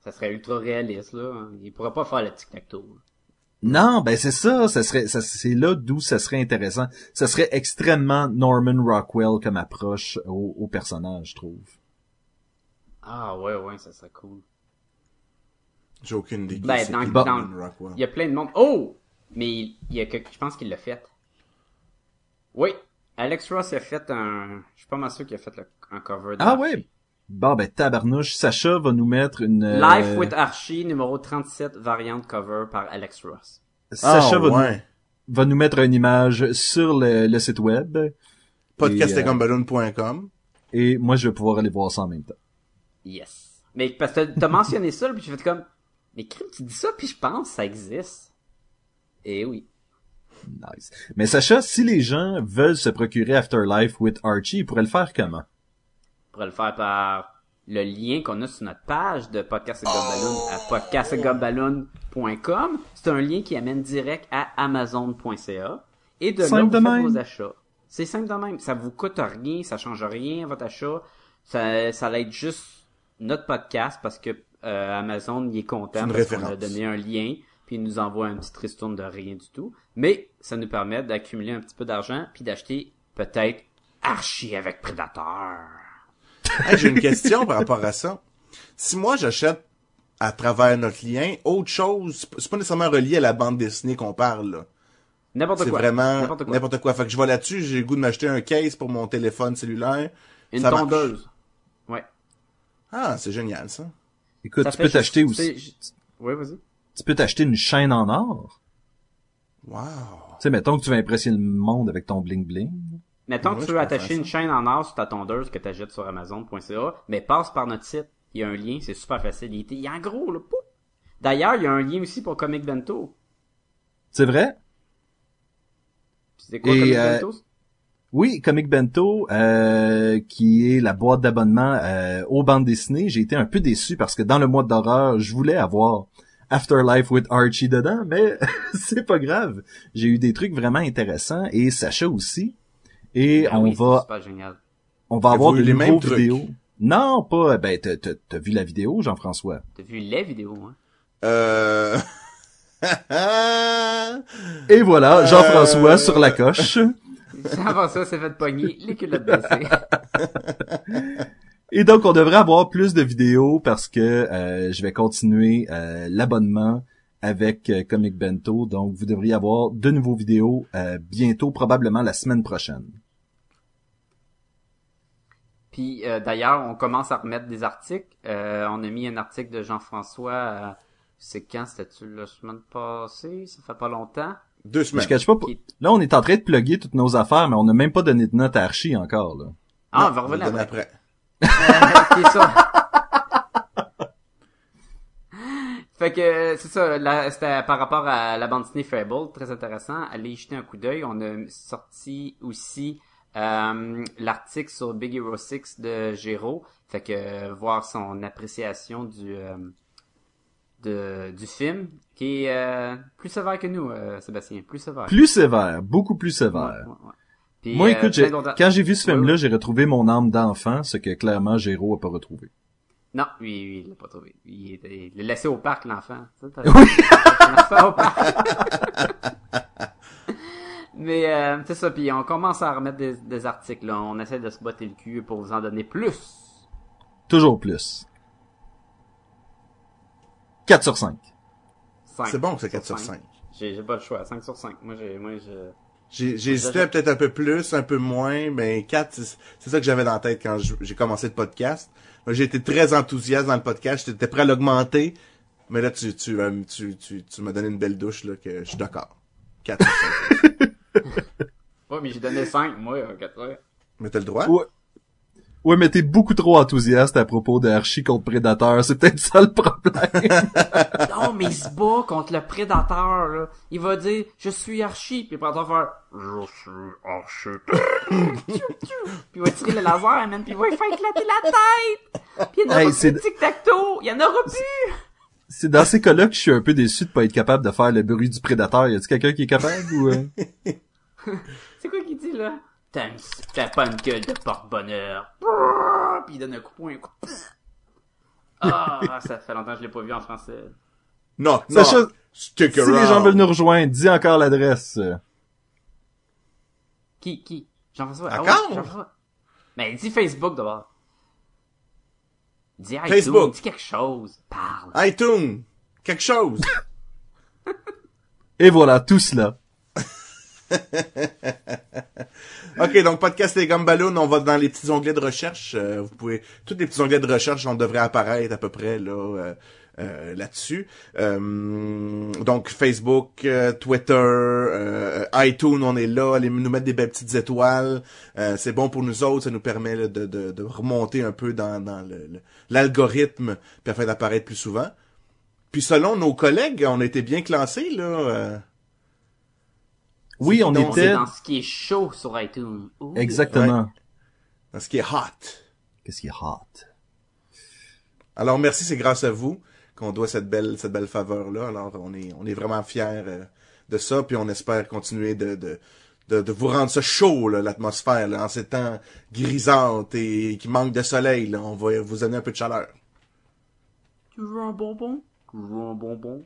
Ça serait ultra réaliste, là. Il pourrait pas faire le tic-tac-toe. là. Non, ben c'est ça, ça serait, ça, c'est là d'où ça serait intéressant. Ça serait extrêmement Norman Rockwell comme approche au, au personnage, je trouve. Ah ouais, ouais, ça serait cool. J'ai aucune idée. Ben, C'est dans- qui, dans- Norman Rockwell. Il y a plein de monde. Oh! Mais il il y a que, je pense qu'il l'a fait. Oui. Alex Ross a fait un, je suis pas mal sûr qu'il a fait le- un cover de Ah ouais. Bon ben tabarnouche, Sacha va nous mettre une. euh, Life with Archie, numéro 37, variante cover par Alex Ross. Sacha ah, va, ouais. nous, va nous mettre une image sur le, le site web Podcastegumballoon.com. et moi je vais pouvoir aller voir ça en même temps. Yes. Mais parce que t'as mentionné ça, puis j'ai fait comme, mais crime, tu dis ça, puis je pense que ça existe. Et oui. Nice. Mais Sacha, si les gens veulent se procurer Afterlife with Archie, ils pourraient le faire comment? On pourrait le faire par le lien qu'on a sur notre page de Podcast et Gumballoon à podcastgumballoon.com. C'est un lien qui amène direct à amazon.ca. Et de là, vous de faites même. vos achats. C'est simple de même. Ça vous coûte rien, ça change rien à votre achat. Ça, ça l'aide juste notre podcast parce que euh, Amazon il est content parce qu'on a donné un lien puis il nous envoie un petit tristourne de rien du tout. Mais ça nous permet d'accumuler un petit peu d'argent puis d'acheter peut-être Archie avec Predator. Hey, J'ai une question par rapport à ça. Si moi j'achète à travers notre lien autre chose, c'est pas- c'est pas nécessairement relié à la bande dessinée qu'on parle. là. N'importe C'est quoi. vraiment N'importe quoi. Fait que je vais là-dessus, j'ai le goût de m'acheter un case pour mon téléphone cellulaire. Une Ça marche. tondeuse. Ouais. Ah, c'est génial ça. Écoute, Ça tu peux t'acheter aussi, Oui, vas-y. tu peux t'acheter une chaîne en or. Wow. Tu sais, mettons que tu veux impressionner le monde avec ton bling bling. Mettons Moi, que tu veux attacher une chaîne en or sur ta tondeuse que tu achètes sur Amazon.ca, mais passe par notre site. Il y a un lien, c'est super facile. Il est, en gros, là. Pouf! D'ailleurs, il y a un lien aussi pour Comic Bento. C'est vrai? C'est quoi Et, Comic euh, Bento? Oui, Comic Bento, euh, qui est la boîte d'abonnement euh, aux bandes dessinées. J'ai été un peu déçu parce que dans le mois d'horreur, je voulais avoir Afterlife with Archie dedans, mais c'est pas grave. J'ai eu des trucs vraiment intéressants et Sacha aussi. Et Ah on oui, c'est va super génial. on va avoir des les nouveaux mêmes trucs? vidéos. Non, pas. Ben, t'as, t'as- t'as vu la vidéo, Jean-François? T'as vu les vidéos, hein? Euh... Et voilà, Euh, Jean-François sur la coche. Avant ça, c'est fait pogner les culottes baissées. Et donc, on devrait avoir plus de vidéos parce que euh, je vais continuer euh, l'abonnement avec euh, Comic Bento. Donc, vous devriez avoir de nouveaux vidéos euh, bientôt, probablement la semaine prochaine. Puis euh, d'ailleurs, on commence à remettre des articles. Euh, on a mis un article de Jean-François. euh, c'est quand? C'était-tu la semaine passée? Ça fait pas longtemps. Deux semaines. je cache pas. Qui- Là, on est en train de plugger toutes nos affaires, mais on n'a même pas donné de note à Archie encore. Là. Ah, Non, on va revenir après. après. Ça. Fait que c'est ça, là, c'était par rapport à la bande dessinée Fable, très intéressant. Allez y jeter un coup d'œil. On a sorti aussi euh, l'article sur Big Hero 6 de Géraud. Fait que euh, voir son appréciation du euh, de, du film, qui est euh, plus sévère que nous, euh, Sébastien, plus sévère. Plus sévère, beaucoup plus sévère. Ouais, ouais, ouais. Puis, Moi, euh, écoute, quand j'ai vu ce film-là, j'ai retrouvé mon âme d'enfant, ce que clairement Géraud a pas retrouvé. Non, lui, lui, il l'a pas trouvé. Il l'a laissé au parc, l'enfant. Oui. l'enfant au parc. Mais euh, c'est ça, puis on commence à remettre des, des articles. Là. On essaie de se botter le cul pour vous en donner plus. Toujours plus. 4 sur 5. Cinq C'est bon que c'est 4 sur 5. J'ai j'ai pas le choix. 5 sur 5. Moi, j'ai, moi, je... J'ai j'ai hésité à peut-être un peu plus, un peu moins, mais 4, c'est c'est ça que j'avais dans la tête quand j'ai commencé le podcast. J'ai été très enthousiaste dans le podcast, j'étais prêt à l'augmenter, mais là, tu, tu, euh, tu, tu, tu m'as donné une belle douche, là, que je suis d'accord. 4 sur 5. Ouais, mais j'ai donné 5, moi, à 4 heures. Mais t'as le droit? Ouais. Ouais, mais t'es beaucoup trop enthousiaste à propos de Archie contre Predator. C'est peut-être ça le problème. Non, mais il se bat contre le prédateur, là. Il va dire, je suis Archie, puis prédateur va faire, je suis Archie. puis il va tirer le laser, man, puis il va lui faire éclater la tête. Puis il y en aura Hey, plus c'est- de tic-tac-toe. Il y en aura plus. C'est dans ces cas-là que je suis un peu déçu de pas être capable de faire le bruit du prédateur. Y a-t-il quelqu'un qui est capable ou... euh? C'est quoi qu'il dit, là? T'as pas une gueule de porte-bonheur. Puis il donne un coup de poing, un coup de... Ah, ça fait longtemps que je l'ai pas vu en français. Non, non. Sacha, Stick Si around. les gens veulent nous rejoindre, dis encore l'adresse. Qui, qui? Jean-François. Ah ouais, Jean-François. Mais dis Facebook d'abord. Dis iTunes, Facebook. dis quelque chose. Parle. iTunes. Quelque chose. Et voilà, tout cela. OK, donc podcast Les Gumballoons, on va dans les petits onglets de recherche. Euh, vous pouvez tous les petits onglets de recherche, on devrait apparaître à peu près là euh, euh, là-dessus. Euh, donc Facebook, euh, Twitter, iTunes, on est là. Allez nous mettre des belles petites étoiles. C'est bon pour nous autres, ça nous permet là, de, de, de remonter un peu dans, dans l'algorithme, puis afin d'apparaître plus souvent. Puis selon nos collègues, on été bien classés là. Oui, on donc, était... dans ce qui est chaud sur iTunes. Ouh. Exactement. dans ce qui est hot. Qu'est-ce qui est hot? Alors merci, c'est grâce à vous qu'on doit cette belle cette belle faveur là. Alors on est on est vraiment fiers euh, de ça, puis on espère continuer de de de, de vous rendre ça chaud là, l'atmosphère là, en ces temps grisantes et qui manque de soleil là. On va vous donner un peu de chaleur. Tu veux un bonbon? Tu veux un bonbon?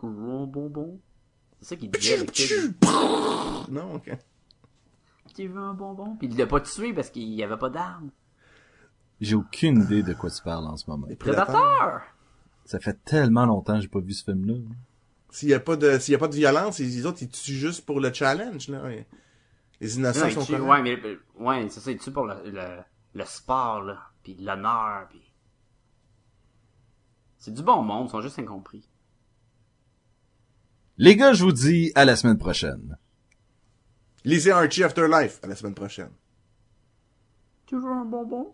Tu veux un bonbon? C'est ça qu'il disait, kid. Non, ok. Tu veux un bonbon? Puis il l'a pas tué parce qu'il y avait pas d'armes. J'ai aucune idée de quoi tu parles en ce moment. Les prédateurs. Prédateur! Ça fait tellement longtemps que j'ai pas vu ce film-là. S'il y a pas de s'il y a pas de violence, les autres ils tuent juste pour le challenge là. Les innocents Non, sont tue- corrects. ouais, mais, euh, ouais, c'est ça, il tue pour le, le, le sport, là. Puis l'honneur, puis... C'est du bon monde, ils sont juste incompris. Les gars, je vous dis à la semaine prochaine. Lisez Archie Afterlife à la semaine prochaine. Toujours un bonbon?